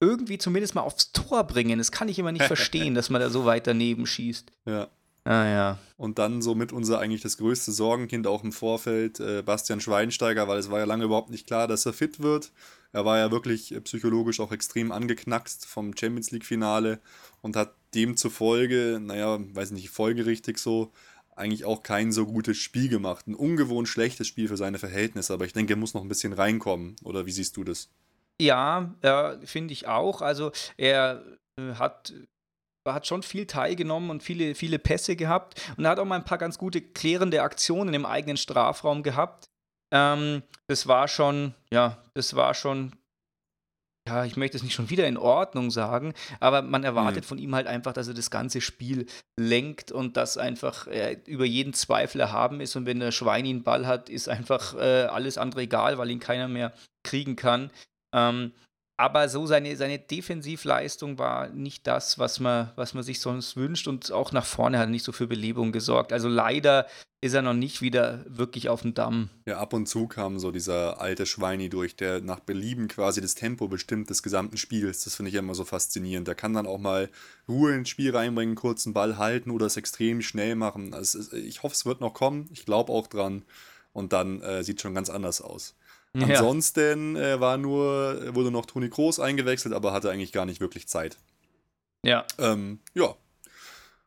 irgendwie zumindest mal aufs Tor bringen. Das kann ich immer nicht verstehen, dass man da so weit daneben schießt. Ja. Ah ja. Und dann somit unser eigentlich das größte Sorgenkind auch im Vorfeld, äh, Bastian Schweinsteiger, weil es war ja lange überhaupt nicht klar, dass er fit wird. Er war ja wirklich äh, psychologisch auch extrem angeknackst vom Champions League-Finale und hat demzufolge, naja, weiß nicht, folgerichtig so, eigentlich auch kein so gutes Spiel gemacht. Ein ungewohnt schlechtes Spiel für seine Verhältnisse, aber ich denke, er muss noch ein bisschen reinkommen. Oder wie siehst du das? Ja, äh, finde ich auch. Also er äh, hat hat schon viel teilgenommen und viele, viele Pässe gehabt und er hat auch mal ein paar ganz gute klärende Aktionen im eigenen Strafraum gehabt. Ähm, das war schon, ja, das war schon, ja, ich möchte es nicht schon wieder in Ordnung sagen, aber man erwartet mhm. von ihm halt einfach, dass er das ganze Spiel lenkt und dass einfach äh, über jeden Zweifel erhaben ist und wenn der Schwein ihn Ball hat, ist einfach äh, alles andere egal, weil ihn keiner mehr kriegen kann. Ähm, aber so seine, seine Defensivleistung war nicht das, was man, was man sich sonst wünscht und auch nach vorne hat er nicht so für Belebung gesorgt. Also leider ist er noch nicht wieder wirklich auf dem Damm. Ja, ab und zu kam so dieser alte Schweini durch, der nach Belieben quasi das Tempo bestimmt des gesamten Spiels. Das finde ich immer so faszinierend. Der kann dann auch mal Ruhe ins Spiel reinbringen, kurzen Ball halten oder es extrem schnell machen. Also ich hoffe, es wird noch kommen. Ich glaube auch dran. Und dann äh, sieht schon ganz anders aus. Ja. Ansonsten äh, war nur, wurde noch Toni Kroos eingewechselt, aber hatte eigentlich gar nicht wirklich Zeit. Ja. Ähm, ja.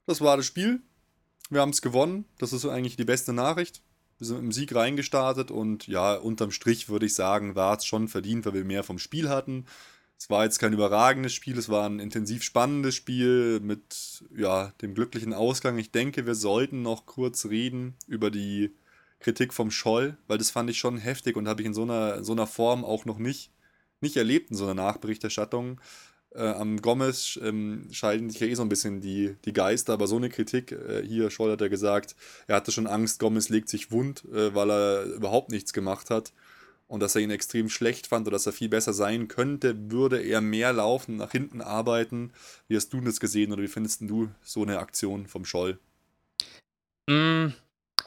Das war das Spiel. Wir haben es gewonnen. Das ist eigentlich die beste Nachricht. Wir sind im Sieg reingestartet und ja, unterm Strich würde ich sagen, war es schon verdient, weil wir mehr vom Spiel hatten. Es war jetzt kein überragendes Spiel, es war ein intensiv spannendes Spiel mit ja, dem glücklichen Ausgang. Ich denke, wir sollten noch kurz reden über die Kritik vom Scholl, weil das fand ich schon heftig und habe ich in so einer, so einer Form auch noch nicht, nicht erlebt in so einer Nachberichterstattung. Äh, am Gomez ähm, scheiden sich ja eh so ein bisschen die, die Geister, aber so eine Kritik, äh, hier Scholl hat er gesagt, er hatte schon Angst, Gomez legt sich wund, äh, weil er überhaupt nichts gemacht hat und dass er ihn extrem schlecht fand oder dass er viel besser sein könnte, würde er mehr laufen, nach hinten arbeiten. Wie hast du das gesehen oder wie findest du so eine Aktion vom Scholl? Mm,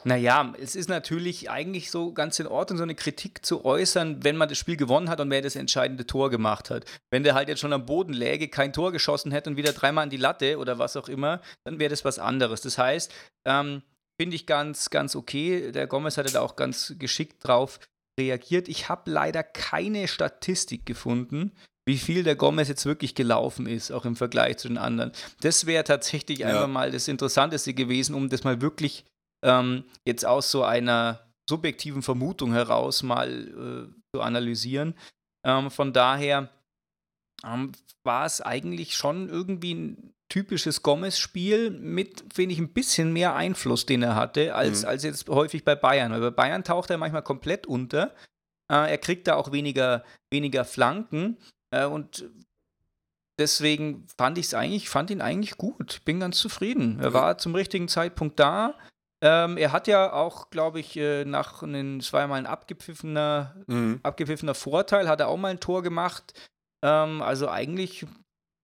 naja, es ist natürlich eigentlich so ganz in Ordnung, so eine Kritik zu äußern, wenn man das Spiel gewonnen hat und wer das entscheidende Tor gemacht hat. Wenn der halt jetzt schon am Boden läge, kein Tor geschossen hätte und wieder dreimal an die Latte oder was auch immer, dann wäre das was anderes. Das heißt, ähm, finde ich ganz, ganz okay. Der Gomez hatte da auch ganz geschickt drauf reagiert. Ich habe leider keine Statistik gefunden, wie viel der Gomez jetzt wirklich gelaufen ist, auch im Vergleich zu den anderen. Das wäre tatsächlich ja. einfach mal das Interessanteste gewesen, um das mal wirklich ähm, jetzt aus so einer subjektiven Vermutung heraus mal äh, zu analysieren. Ähm, von daher ähm, war es eigentlich schon irgendwie ein typisches Gomez-Spiel mit, finde ich, ein bisschen mehr Einfluss, den er hatte, als, mhm. als jetzt häufig bei Bayern. Weil bei Bayern taucht er manchmal komplett unter. Äh, er kriegt da auch weniger, weniger Flanken. Äh, und deswegen fand ich es eigentlich, fand ihn eigentlich gut. Bin ganz zufrieden. Er war zum richtigen Zeitpunkt da. Ähm, er hat ja auch, glaube ich, äh, nach einem, es war ja mal ein abgepfiffener, mhm. abgepfiffener Vorteil, hat er auch mal ein Tor gemacht. Ähm, also eigentlich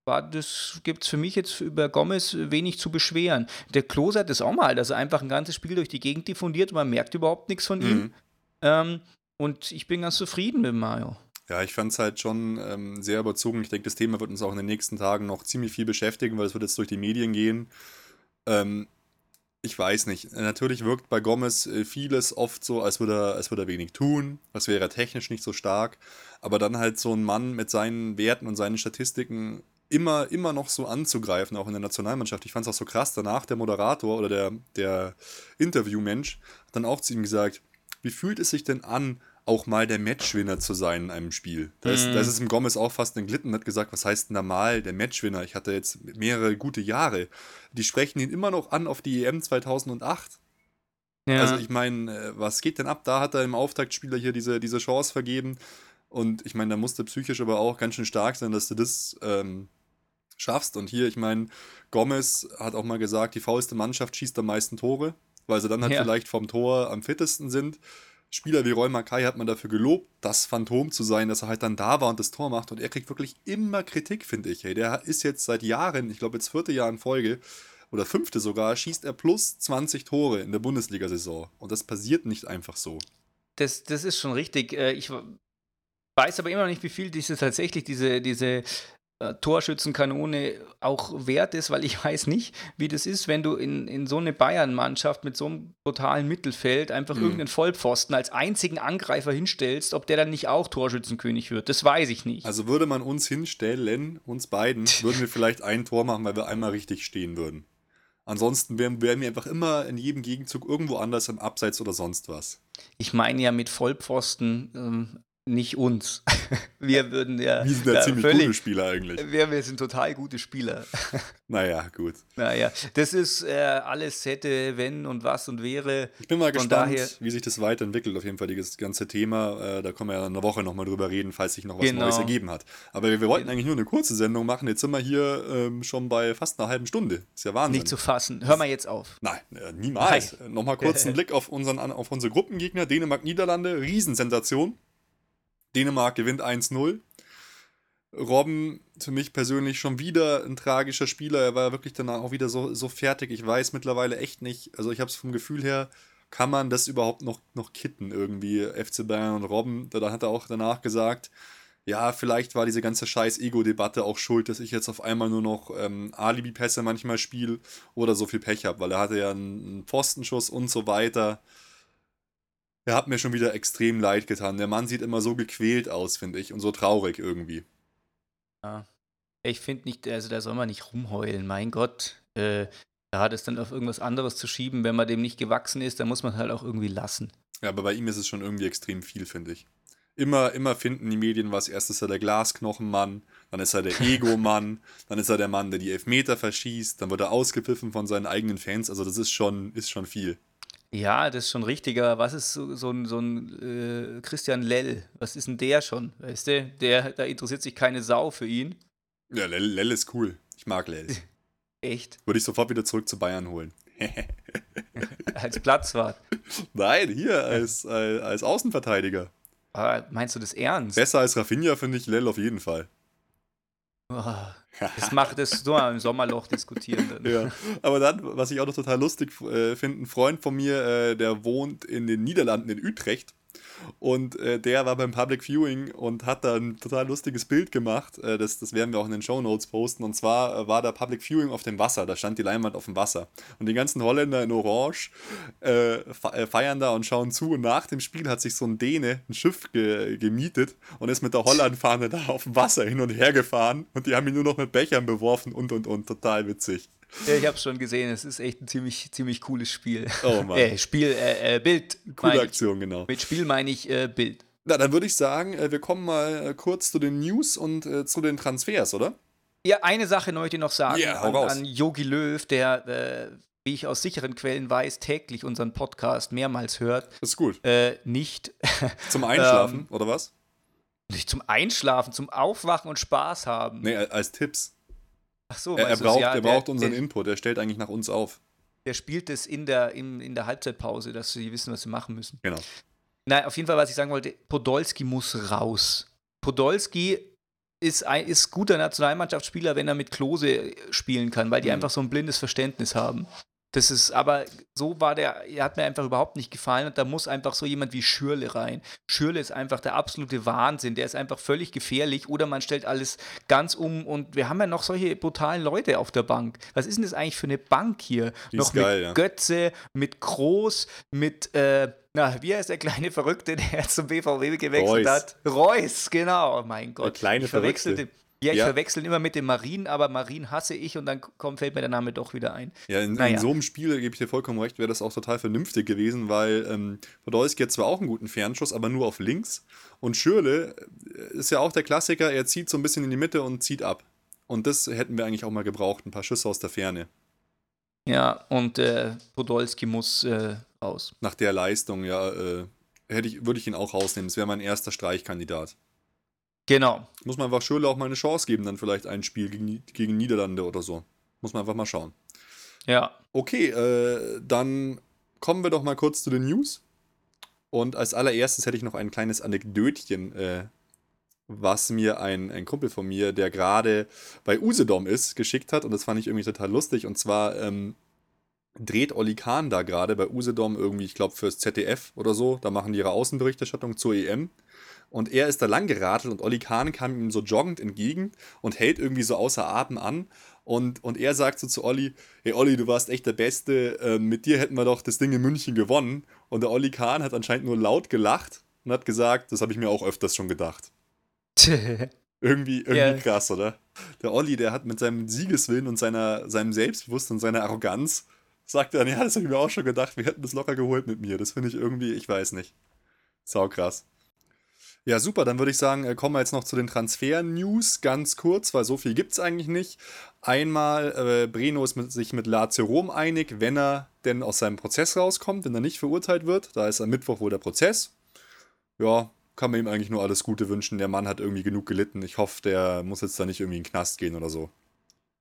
war das gibt es für mich jetzt über Gomez wenig zu beschweren. Der Klose hat das auch mal, dass er einfach ein ganzes Spiel durch die Gegend diffundiert und man merkt überhaupt nichts von mhm. ihm. Ähm, und ich bin ganz zufrieden mit Mario. Ja, ich fand es halt schon ähm, sehr überzogen. Ich denke, das Thema wird uns auch in den nächsten Tagen noch ziemlich viel beschäftigen, weil es wird jetzt durch die Medien gehen. Ähm, ich weiß nicht. Natürlich wirkt bei Gomez äh, vieles oft so, als würde, er, als würde er wenig tun, als wäre er technisch nicht so stark. Aber dann halt so ein Mann mit seinen Werten und seinen Statistiken immer, immer noch so anzugreifen, auch in der Nationalmannschaft. Ich fand es auch so krass. Danach der Moderator oder der, der Interviewmensch hat dann auch zu ihm gesagt, wie fühlt es sich denn an, auch mal der Matchwinner zu sein in einem Spiel. Da ist, mhm. ist es im Gomez auch fast entglitten und hat gesagt, was heißt denn da mal der Matchwinner? Ich hatte jetzt mehrere gute Jahre. Die sprechen ihn immer noch an auf die EM 2008. Ja. Also ich meine, äh, was geht denn ab? Da hat er im Auftaktspieler hier diese, diese Chance vergeben. Und ich meine, da musste psychisch aber auch ganz schön stark sein, dass du das ähm, schaffst. Und hier, ich meine, Gomez hat auch mal gesagt, die faulste Mannschaft schießt am meisten Tore, weil sie dann halt ja. vielleicht vom Tor am fittesten sind. Spieler wie Roy Mackay hat man dafür gelobt, das Phantom zu sein, dass er halt dann da war und das Tor macht. Und er kriegt wirklich immer Kritik, finde ich. Hey, der ist jetzt seit Jahren, ich glaube jetzt vierte Jahr in Folge oder fünfte sogar, schießt er plus 20 Tore in der Bundesliga-Saison. Und das passiert nicht einfach so. Das, das ist schon richtig. Äh, ich weiß aber immer noch nicht, wie viel diese tatsächlich diese, diese Torschützenkanone auch wert ist, weil ich weiß nicht, wie das ist, wenn du in, in so eine Bayern-Mannschaft mit so einem brutalen Mittelfeld einfach mhm. irgendeinen Vollpfosten als einzigen Angreifer hinstellst, ob der dann nicht auch Torschützenkönig wird. Das weiß ich nicht. Also würde man uns hinstellen, uns beiden, würden wir vielleicht ein Tor machen, weil wir einmal richtig stehen würden. Ansonsten wären, wären wir einfach immer in jedem Gegenzug irgendwo anders im Abseits oder sonst was. Ich meine ja mit Vollpfosten ähm, nicht uns. Wir würden ja. Wir sind ja, ziemlich völlig, gute Spieler eigentlich. Wir, wir sind total gute Spieler. Naja, gut. Naja, das ist äh, alles hätte, wenn und was und wäre. Ich bin mal Von gespannt, daher, wie sich das weiterentwickelt, auf jeden Fall, das ganze Thema. Äh, da können wir ja eine Woche nochmal drüber reden, falls sich noch was genau. Neues ergeben hat. Aber wir, wir wollten eigentlich nur eine kurze Sendung machen. Jetzt sind wir hier ähm, schon bei fast einer halben Stunde. Ist ja Wahnsinn. Nicht zu fassen. Hör mal jetzt auf. Nein, äh, niemals. Nein. Nochmal kurz einen Blick auf, unseren, auf unsere Gruppengegner. Dänemark, Niederlande. Riesensensation. Dänemark gewinnt 1-0. Robben für mich persönlich schon wieder ein tragischer Spieler. Er war wirklich danach auch wieder so, so fertig. Ich weiß mittlerweile echt nicht, also ich habe es vom Gefühl her, kann man das überhaupt noch, noch kitten irgendwie, FC Bayern und Robben. Da hat er auch danach gesagt, ja, vielleicht war diese ganze scheiß Ego-Debatte auch schuld, dass ich jetzt auf einmal nur noch ähm, Alibi-Pässe manchmal spiele oder so viel Pech habe, weil er hatte ja einen Pfostenschuss und so weiter. Er hat mir schon wieder extrem leid getan. Der Mann sieht immer so gequält aus, finde ich, und so traurig irgendwie. Ja. Ich finde nicht, also da soll man nicht rumheulen, mein Gott. Äh, da hat es dann auf irgendwas anderes zu schieben. Wenn man dem nicht gewachsen ist, dann muss man halt auch irgendwie lassen. Ja, aber bei ihm ist es schon irgendwie extrem viel, finde ich. Immer, immer finden die Medien was. Erst ist er der Glasknochenmann, dann ist er der Ego-Mann, dann ist er der Mann, der die Elfmeter verschießt, dann wird er ausgepfiffen von seinen eigenen Fans. Also das ist schon, ist schon viel. Ja, das ist schon richtiger. Was ist so, so ein, so ein äh, Christian Lell? Was ist denn der schon? Weißt du, der, da interessiert sich keine Sau für ihn. Ja, Lell, Lell ist cool. Ich mag Lell. Echt? Würde ich sofort wieder zurück zu Bayern holen. als Platzwart. Nein, hier als, als, als Außenverteidiger. Aber meinst du das ernst? Besser als Rafinha finde ich Lell auf jeden Fall. Das macht es so im Sommerloch diskutieren. Dann. Ja, aber dann, was ich auch noch total lustig äh, finde, ein Freund von mir, äh, der wohnt in den Niederlanden in Utrecht und äh, der war beim Public Viewing und hat da ein total lustiges Bild gemacht. Äh, das, das werden wir auch in den Show Notes posten. Und zwar äh, war da Public Viewing auf dem Wasser. Da stand die Leinwand auf dem Wasser. Und die ganzen Holländer in Orange äh, äh, feiern da und schauen zu. Und nach dem Spiel hat sich so ein Däne ein Schiff ge gemietet und ist mit der Holland-Fahne da auf dem Wasser hin und her gefahren. Und die haben ihn nur noch mit Bechern beworfen und und und. Total witzig. Ja, ich habe schon gesehen, es ist echt ein ziemlich, ziemlich cooles Spiel. Oh Mann. Äh, Spiel, äh, äh, Bild. Coole Aktion, genau. Mit Spiel meine ich äh, Bild. Na, dann würde ich sagen, äh, wir kommen mal äh, kurz zu den News und zu den Transfers, oder? Ja, eine Sache möchte ich noch sagen yeah, an, an Yogi Löw, der, wie ich aus sicheren Quellen weiß, täglich unseren Podcast mehrmals hört. Das ist gut. nicht. Zum Einschlafen, ähm, oder was? Nicht zum Einschlafen, zum Aufwachen und Spaß haben. Nee, als Tipps. Ach so, er, er braucht, ja, er braucht unseren der, Input, er stellt eigentlich nach uns auf. Der spielt es in der, in, in der Halbzeitpause, dass sie wissen, was sie machen müssen. Genau. Nein, auf jeden Fall, was ich sagen wollte, Podolski muss raus. Podolski ist, ein, ist guter Nationalmannschaftsspieler, wenn er mit Klose spielen kann, weil die mhm. einfach so ein blindes Verständnis haben. Das ist, aber so war der, er hat mir einfach überhaupt nicht gefallen und da muss einfach so jemand wie Schürle rein. Schürle ist einfach der absolute Wahnsinn, der ist einfach völlig gefährlich oder man stellt alles ganz um und wir haben ja noch solche brutalen Leute auf der Bank. Was ist denn das eigentlich für eine Bank hier? Die noch geil, mit ja. Götze, mit Groß, mit, äh, na, wie heißt der kleine Verrückte, der zum BVW gewechselt Reus. hat? Reus, genau, oh mein Gott. Der kleine ich verwechselte, Verrückte. Ja, ich Ja. verwechsel immer mit dem Marien, aber Marien hasse ich und dann kommt, fällt mir der Name doch wieder ein. Ja, in, Naja. in so einem Spiel, gebe ich dir vollkommen recht, wäre das auch total vernünftig gewesen, weil ähm, Podolski hat zwar auch einen guten Fernschuss, aber nur auf links. Und Schürle äh, ist ja auch der Klassiker, er zieht so ein bisschen in die Mitte und zieht ab. Und das hätten wir eigentlich auch mal gebraucht, ein paar Schüsse aus der Ferne. Ja, und äh, Podolski muss äh, raus. Nach der Leistung, ja, äh, hätte ich, würde ich ihn auch rausnehmen. Das wäre mein erster Streichkandidat. Genau. Muss man einfach Schürle auch mal eine Chance geben, dann vielleicht ein Spiel gegen, gegen Niederlande oder so. Muss man einfach mal schauen. Ja. Okay, äh, dann kommen wir doch mal kurz zu den News. Und als allererstes hätte ich noch ein kleines Anekdötchen, äh, was mir ein, ein Kumpel von mir, der gerade bei Usedom ist, geschickt hat. Und das fand ich irgendwie total lustig. Und zwar ähm, dreht Olli Kahn da gerade bei Usedom irgendwie, ich glaube, fürs ZDF oder so. Da machen die ihre Außenberichterstattung zur EM. Und er ist da lang geradelt und Olli Kahn kam ihm so joggend entgegen und hält irgendwie so außer Atem an. Und, und er sagt so zu Olli, hey Olli, du warst echt der Beste, ähm, mit dir hätten wir doch das Ding in München gewonnen. Und der Olli Kahn hat anscheinend nur laut gelacht und hat gesagt, das habe ich mir auch öfters schon gedacht. Irgendwie, irgendwie Ja. krass, oder? Der Olli, der hat mit seinem Siegeswillen und seiner, seinem Selbstbewusstsein und seiner Arroganz, sagt er, ja, das habe ich mir auch schon gedacht, wir hätten das locker geholt mit mir. Das finde ich irgendwie, ich weiß nicht. Sau krass. Ja, super, dann würde ich sagen, äh, kommen wir jetzt noch zu den Transfer-News, ganz kurz, weil so viel gibt es eigentlich nicht. Einmal, äh, Breno ist mit, sich mit Lazio Rom einig, wenn er denn aus seinem Prozess rauskommt, wenn er nicht verurteilt wird. Da ist am Mittwoch wohl der Prozess. Ja, kann man ihm eigentlich nur alles Gute wünschen. Der Mann hat irgendwie genug gelitten. Ich hoffe, der muss jetzt da nicht irgendwie in den Knast gehen oder so.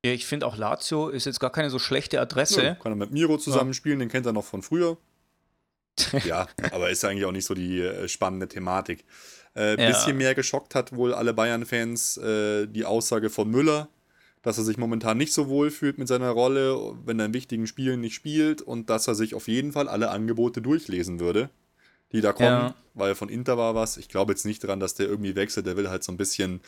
Ja, ich finde auch Lazio ist jetzt gar keine so schlechte Adresse. kann er mit Miro zusammenspielen, den kennt er noch von früher. ja, aber ist eigentlich auch nicht so die äh, spannende Thematik. Äh, Ja. Bisschen mehr geschockt hat wohl alle Bayern-Fans äh, die Aussage von Müller, dass er sich momentan nicht so wohl fühlt mit seiner Rolle, wenn er in wichtigen Spielen nicht spielt und dass er sich auf jeden Fall alle Angebote durchlesen würde, die da kommen, Ja. weil von Inter war was. Ich glaube jetzt nicht dran, dass der irgendwie wechselt, der will halt so ein bisschen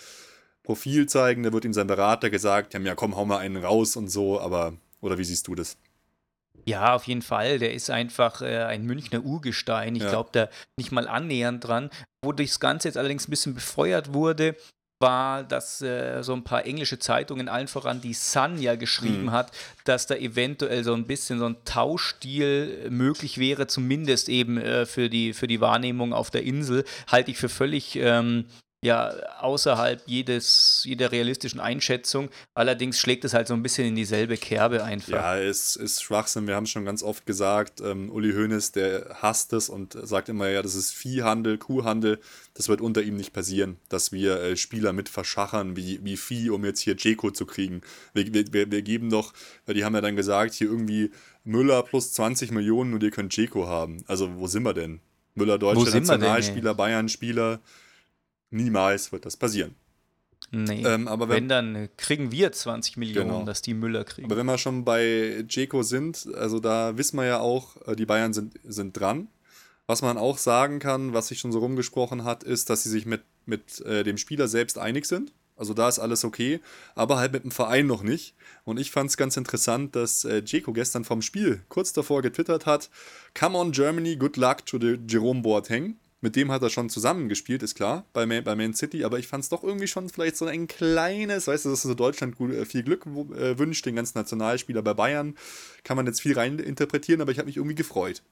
Profil zeigen, da wird ihm sein Berater gesagt, ja, ja komm, hau mal einen raus und so, aber, oder wie siehst du das? Ja, auf jeden Fall. Der ist einfach äh, ein Münchner Urgestein. Ich Ja. glaube, da nicht mal annähernd dran. Wo das Ganze jetzt allerdings ein bisschen befeuert wurde, war, dass äh, so ein paar englische Zeitungen, allen voran die Sun, ja geschrieben mhm. hat, dass da eventuell so ein bisschen so ein Tauschstil möglich wäre, zumindest eben äh, für, die, für die Wahrnehmung auf der Insel. Halte ich für völlig ähm, ja außerhalb jedes, jeder realistischen Einschätzung. Allerdings schlägt es halt so ein bisschen in dieselbe Kerbe einfach. Ja, es ist Schwachsinn. Wir haben es schon ganz oft gesagt. Ähm, Uli Hoeneß, der hasst es und sagt immer, ja, das ist Viehhandel, Kuhhandel. Das wird unter ihm nicht passieren, dass wir äh, Spieler mit verschachern wie, wie Vieh, um jetzt hier Jeko zu kriegen. Wir, wir, wir geben doch, die haben ja dann gesagt, hier irgendwie Müller plus 20 Millionen und ihr könnt Jeko haben. Also wo sind wir denn? Müller, deutscher Nationalspieler, Bayern-Spieler. Niemals wird das passieren. Nee. Ähm, aber wenn, wenn, dann kriegen wir 20 Millionen, genau. dass die Müller kriegen. Aber wenn wir schon bei Jeko sind, also da wissen wir ja auch, äh, die Bayern sind, sind dran. Was man auch sagen kann, was sich schon so rumgesprochen hat, ist, dass sie sich mit, mit äh, dem Spieler selbst einig sind. Also da ist alles okay, aber halt mit dem Verein noch nicht. Und ich fand es ganz interessant, dass äh, gestern vom Spiel kurz davor getwittert hat: Come on Germany, good luck to the Jerome Boateng. Mit dem hat er schon zusammengespielt, ist klar, bei Man, bei Man City, aber ich fand es doch irgendwie schon vielleicht so ein kleines, weißt du, dass so Deutschland gut, äh, viel Glück äh, wünscht, den ganzen Nationalspieler bei Bayern. Kann man jetzt viel rein interpretieren, aber ich habe mich irgendwie gefreut.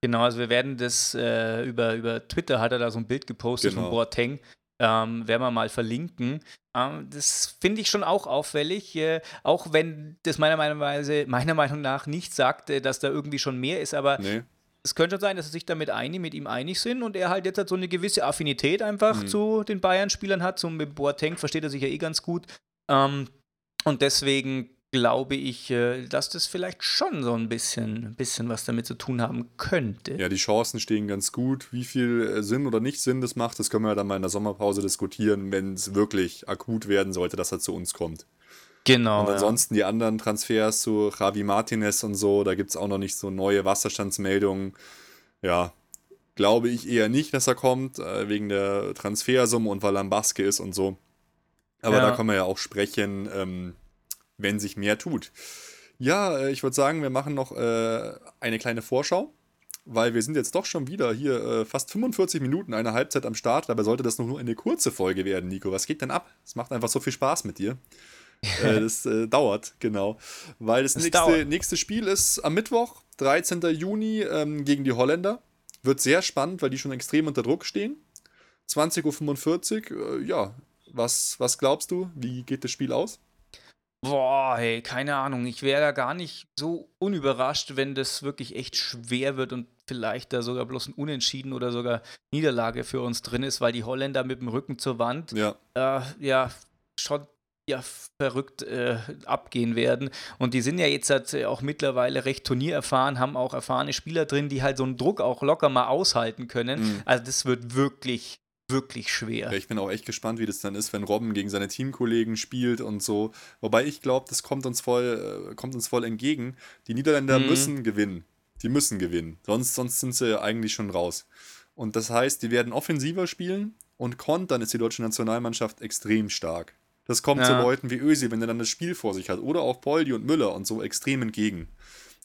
Genau, also wir werden das äh, über, über Twitter hat er da so ein Bild gepostet genau. von Boateng. Ähm, werden wir mal verlinken. Ähm, das finde ich schon auch auffällig, äh, auch wenn das meiner Meinung, meiner Meinung nach nicht sagt, äh, dass da irgendwie schon mehr ist, aber nee es könnte schon sein, dass sie sich damit einig, mit ihm einig sind und er halt jetzt halt so eine gewisse Affinität einfach mhm. zu den Bayern-Spielern hat. Zum Boateng versteht er sich ja eh ganz gut. Ähm, und deswegen glaube ich, äh, dass das vielleicht schon so ein bisschen, ein bisschen was damit zu tun haben könnte. Ja, die Chancen stehen ganz gut. Wie viel äh, Sinn oder nicht Sinn das macht, das können wir dann mal in der Sommerpause diskutieren, wenn es wirklich akut werden sollte, dass er zu uns kommt. Genau. Und ansonsten ja. die anderen Transfers zu Javi Martinez und so, da gibt es auch noch nicht so neue Wasserstandsmeldungen. Ja, glaube ich eher nicht, dass er kommt, äh, wegen der Transfersumme und weil er Baske ist und so. Aber ja. da kann man ja auch sprechen, ähm, wenn sich mehr tut. Ja, äh, ich würde sagen, wir machen noch äh, eine kleine Vorschau, weil wir sind jetzt doch schon wieder hier äh, fast 45 Minuten, eine Halbzeit am Start. Dabei sollte das noch nur eine kurze Folge werden, Nico. Was geht denn ab? Es macht einfach so viel Spaß mit dir. Äh, das äh, dauert, genau. Weil das, das nächste, nächste Spiel ist am Mittwoch, 13. Juni, ähm, gegen die Holländer. Wird sehr spannend, weil die schon extrem unter Druck stehen. 20.45 Uhr, äh, ja. Was, was glaubst du? Wie geht das Spiel aus? Boah, hey, keine Ahnung. Ich wäre da gar nicht so unüberrascht, wenn das wirklich echt schwer wird und vielleicht da sogar bloß ein Unentschieden oder sogar Niederlage für uns drin ist, weil die Holländer mit dem Rücken zur Wand ja, äh, ja schon ja verrückt äh, abgehen werden. Und die sind ja jetzt halt auch mittlerweile recht turniererfahren, haben auch erfahrene Spieler drin, die halt so einen Druck auch locker mal aushalten können. Mhm. Also das wird wirklich wirklich schwer. Ich bin auch echt gespannt, wie das dann ist, wenn Robben gegen seine Teamkollegen spielt und so. Wobei ich glaube, das kommt uns voll, äh, kommt uns voll entgegen. Die Niederländer mhm. müssen gewinnen. Die müssen gewinnen. Sonst, sonst sind sie eigentlich schon raus. Und das heißt, die werden offensiver spielen und kontern ist die deutsche Nationalmannschaft extrem stark. Das kommt ja. zu Leuten wie Ösi, wenn er dann das Spiel vor sich hat. Oder auch Poldi und Müller und so extrem entgegen.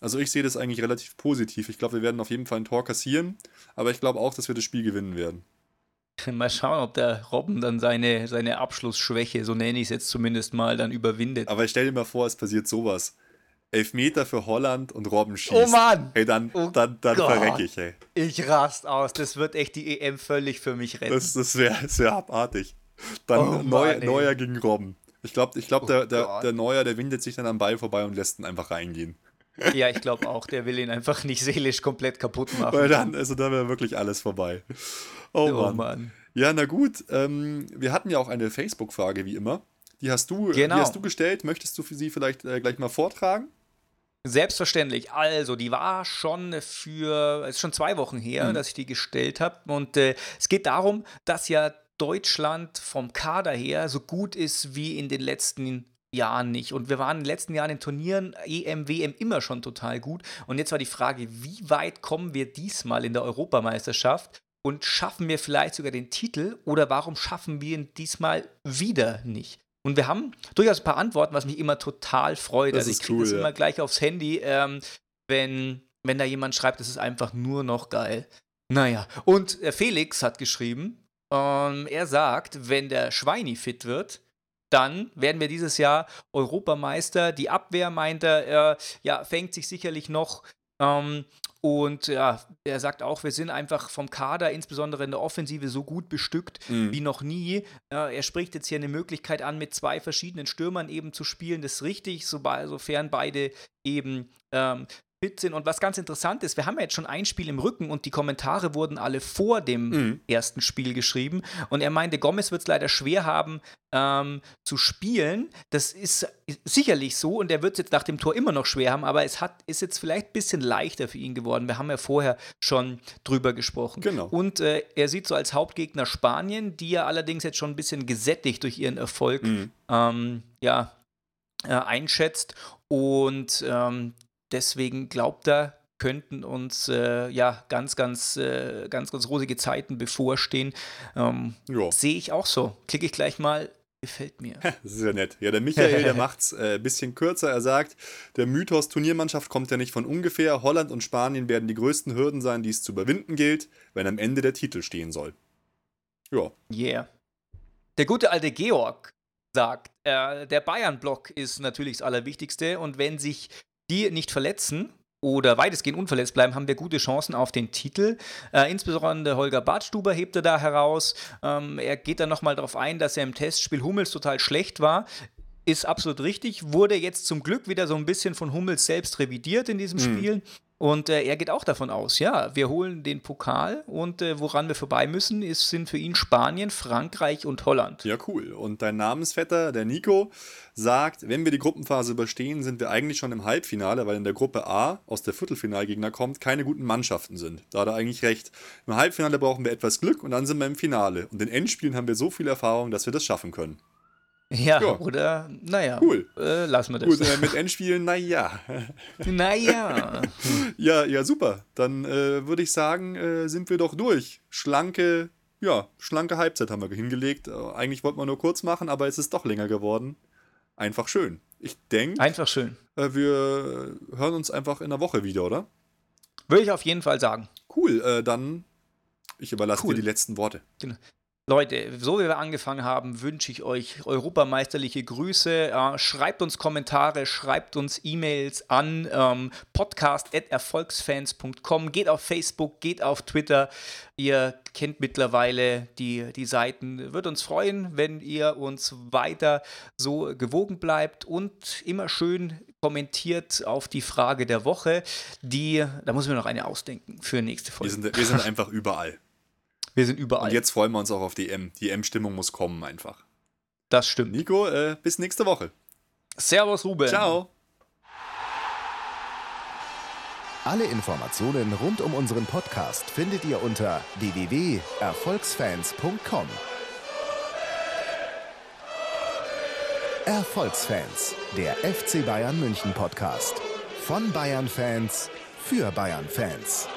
Also ich sehe das eigentlich relativ positiv. Ich glaube, wir werden auf jeden Fall ein Tor kassieren, aber ich glaube auch, dass wir das Spiel gewinnen werden. Mal schauen, ob der Robben dann seine, seine Abschlussschwäche, so nenne ich es jetzt zumindest mal, dann überwindet. Aber stell dir mal vor, es passiert sowas. Elfmeter für Holland und Robben schießt. Oh Mann! Ey, dann, oh dann, dann verrecke ich, ey. Ich rast aus. Das wird echt die EM völlig für mich retten. Das, das wäre wär abartig. Dann oh, Neu, Mann, Neuer gegen Robben. Ich glaube, ich glaub, oh der, der, der Neuer, der windet sich dann am Ball vorbei und lässt ihn einfach reingehen. Ja, ich glaube auch, der will ihn einfach nicht seelisch komplett kaputt machen. Weil dann, also da wäre wirklich alles vorbei. Oh, oh Mann. Mann. Ja, na gut. Ähm, wir hatten ja auch eine Facebook-Frage, wie immer. Die hast du, genau. die hast du gestellt. Möchtest du für sie vielleicht äh, gleich mal vortragen? Selbstverständlich. Also, die war schon für, es ist schon zwei Wochen her, mhm. dass ich die gestellt habe. Und äh, es geht darum, dass ja Deutschland vom Kader her so gut ist wie in den letzten Jahren nicht. Und wir waren in den letzten Jahren in Turnieren, EM, WM immer schon total gut. Und jetzt war die Frage, wie weit kommen wir diesmal in der Europameisterschaft? Und schaffen wir vielleicht sogar den Titel oder warum schaffen wir ihn diesmal wieder nicht? Und wir haben durchaus ein paar Antworten, was mich immer total freut. Das also ich kriege cool, das ja. immer gleich aufs Handy, ähm, wenn, wenn da jemand schreibt, das ist einfach nur noch geil. Naja, und äh, Felix hat geschrieben, Ähm, er sagt, wenn der Schweini fit wird, dann werden wir dieses Jahr Europameister. Die Abwehr, meint er, äh, ja, fängt sich sicherlich noch. Ähm, und ja, er sagt auch, wir sind einfach vom Kader, insbesondere in der Offensive, so gut bestückt mhm. wie noch nie. Äh, er spricht jetzt hier eine Möglichkeit an, mit zwei verschiedenen Stürmern eben zu spielen. Das ist richtig, sofern beide eben ähm, fit sind. Und was ganz interessant ist, wir haben ja jetzt schon ein Spiel im Rücken und die Kommentare wurden alle vor dem mhm. ersten Spiel geschrieben. Und er meinte, Gomez wird es leider schwer haben ähm, zu spielen. Das ist sicherlich so und er wird es jetzt nach dem Tor immer noch schwer haben, aber es hat, ist jetzt vielleicht ein bisschen leichter für ihn geworden. Wir haben ja vorher schon drüber gesprochen. Genau. Und äh, er sieht so als Hauptgegner Spanien, die ja allerdings jetzt schon ein bisschen gesättigt durch ihren Erfolg mhm. ähm, ja, äh, einschätzt. Und ähm, deswegen glaubt er, könnten uns äh, ja ganz, ganz, äh, ganz, ganz rosige Zeiten bevorstehen. Ähm, Sehe ich auch so. Klicke ich gleich mal. Gefällt mir. Das ist ja nett. Ja, der Michael, der macht es ein äh, bisschen kürzer. Er sagt, der Mythos Turniermannschaft kommt ja nicht von ungefähr. Holland und Spanien werden die größten Hürden sein, die es zu überwinden gilt, wenn am Ende der Titel stehen soll. Ja. Yeah. Der gute alte Georg sagt, äh, der Bayern-Block ist natürlich das Allerwichtigste und wenn sich die nicht verletzen oder weitestgehend unverletzt bleiben, haben wir gute Chancen auf den Titel. Äh, insbesondere Holger Bartstuber hebt er da heraus. Ähm, er geht dann nochmal darauf ein, dass er im Testspiel Hummels total schlecht war. Ist absolut richtig, wurde jetzt zum Glück wieder so ein bisschen von Hummels selbst revidiert in diesem mhm. Spiel. Und äh, er geht auch davon aus, ja, wir holen den Pokal und äh, woran wir vorbei müssen, ist, sind für ihn Spanien, Frankreich und Holland. Ja, cool. Und dein Namensvetter, der Nico, sagt, wenn wir die Gruppenphase überstehen, sind wir eigentlich schon im Halbfinale, weil in der Gruppe A, aus der Viertelfinalgegner kommt, keine guten Mannschaften sind. Da hat er eigentlich recht. Im Halbfinale brauchen wir etwas Glück und dann sind wir im Finale. Und in Endspielen haben wir so viel Erfahrung, dass wir das schaffen können. Ja, ja, oder, naja. Cool. Äh, lassen wir das. Gut, äh, mit Endspielen, naja. naja. ja, ja, super. Dann äh, würde ich sagen, äh, sind wir doch durch. Schlanke, ja, schlanke Halbzeit haben wir hingelegt. Äh, eigentlich wollten wir nur kurz machen, aber es ist doch länger geworden. Einfach schön. Ich denke. Einfach schön. Äh, wir hören uns einfach in der Woche wieder, oder? Würde ich auf jeden Fall sagen. Cool, dann ich überlasse cool. dir die letzten Worte. Genau. Leute, so wie wir angefangen haben, wünsche ich euch europameisterliche Grüße. Äh, schreibt uns Kommentare, schreibt uns E-Mails an ähm, podcast.erfolgsfans.com. Geht auf Facebook, geht auf Twitter. Ihr kennt mittlerweile die, die Seiten. Wird uns freuen, wenn ihr uns weiter so gewogen bleibt und immer schön kommentiert auf die Frage der Woche. Die, da muss ich mir noch eine ausdenken für nächste Folge. Wir sind, wir sind einfach überall. Wir sind überall. Und jetzt freuen wir uns auch auf die M. Die M-Stimmung muss kommen einfach. Das stimmt. Nico, äh, bis nächste Woche. Servus, Ruben. Ciao. Alle Informationen rund um unseren Podcast findet ihr unter www.erfolgsfans.com. Erfolgsfans, der FC Bayern München Podcast. Von Bayern Fans für Bayern Fans.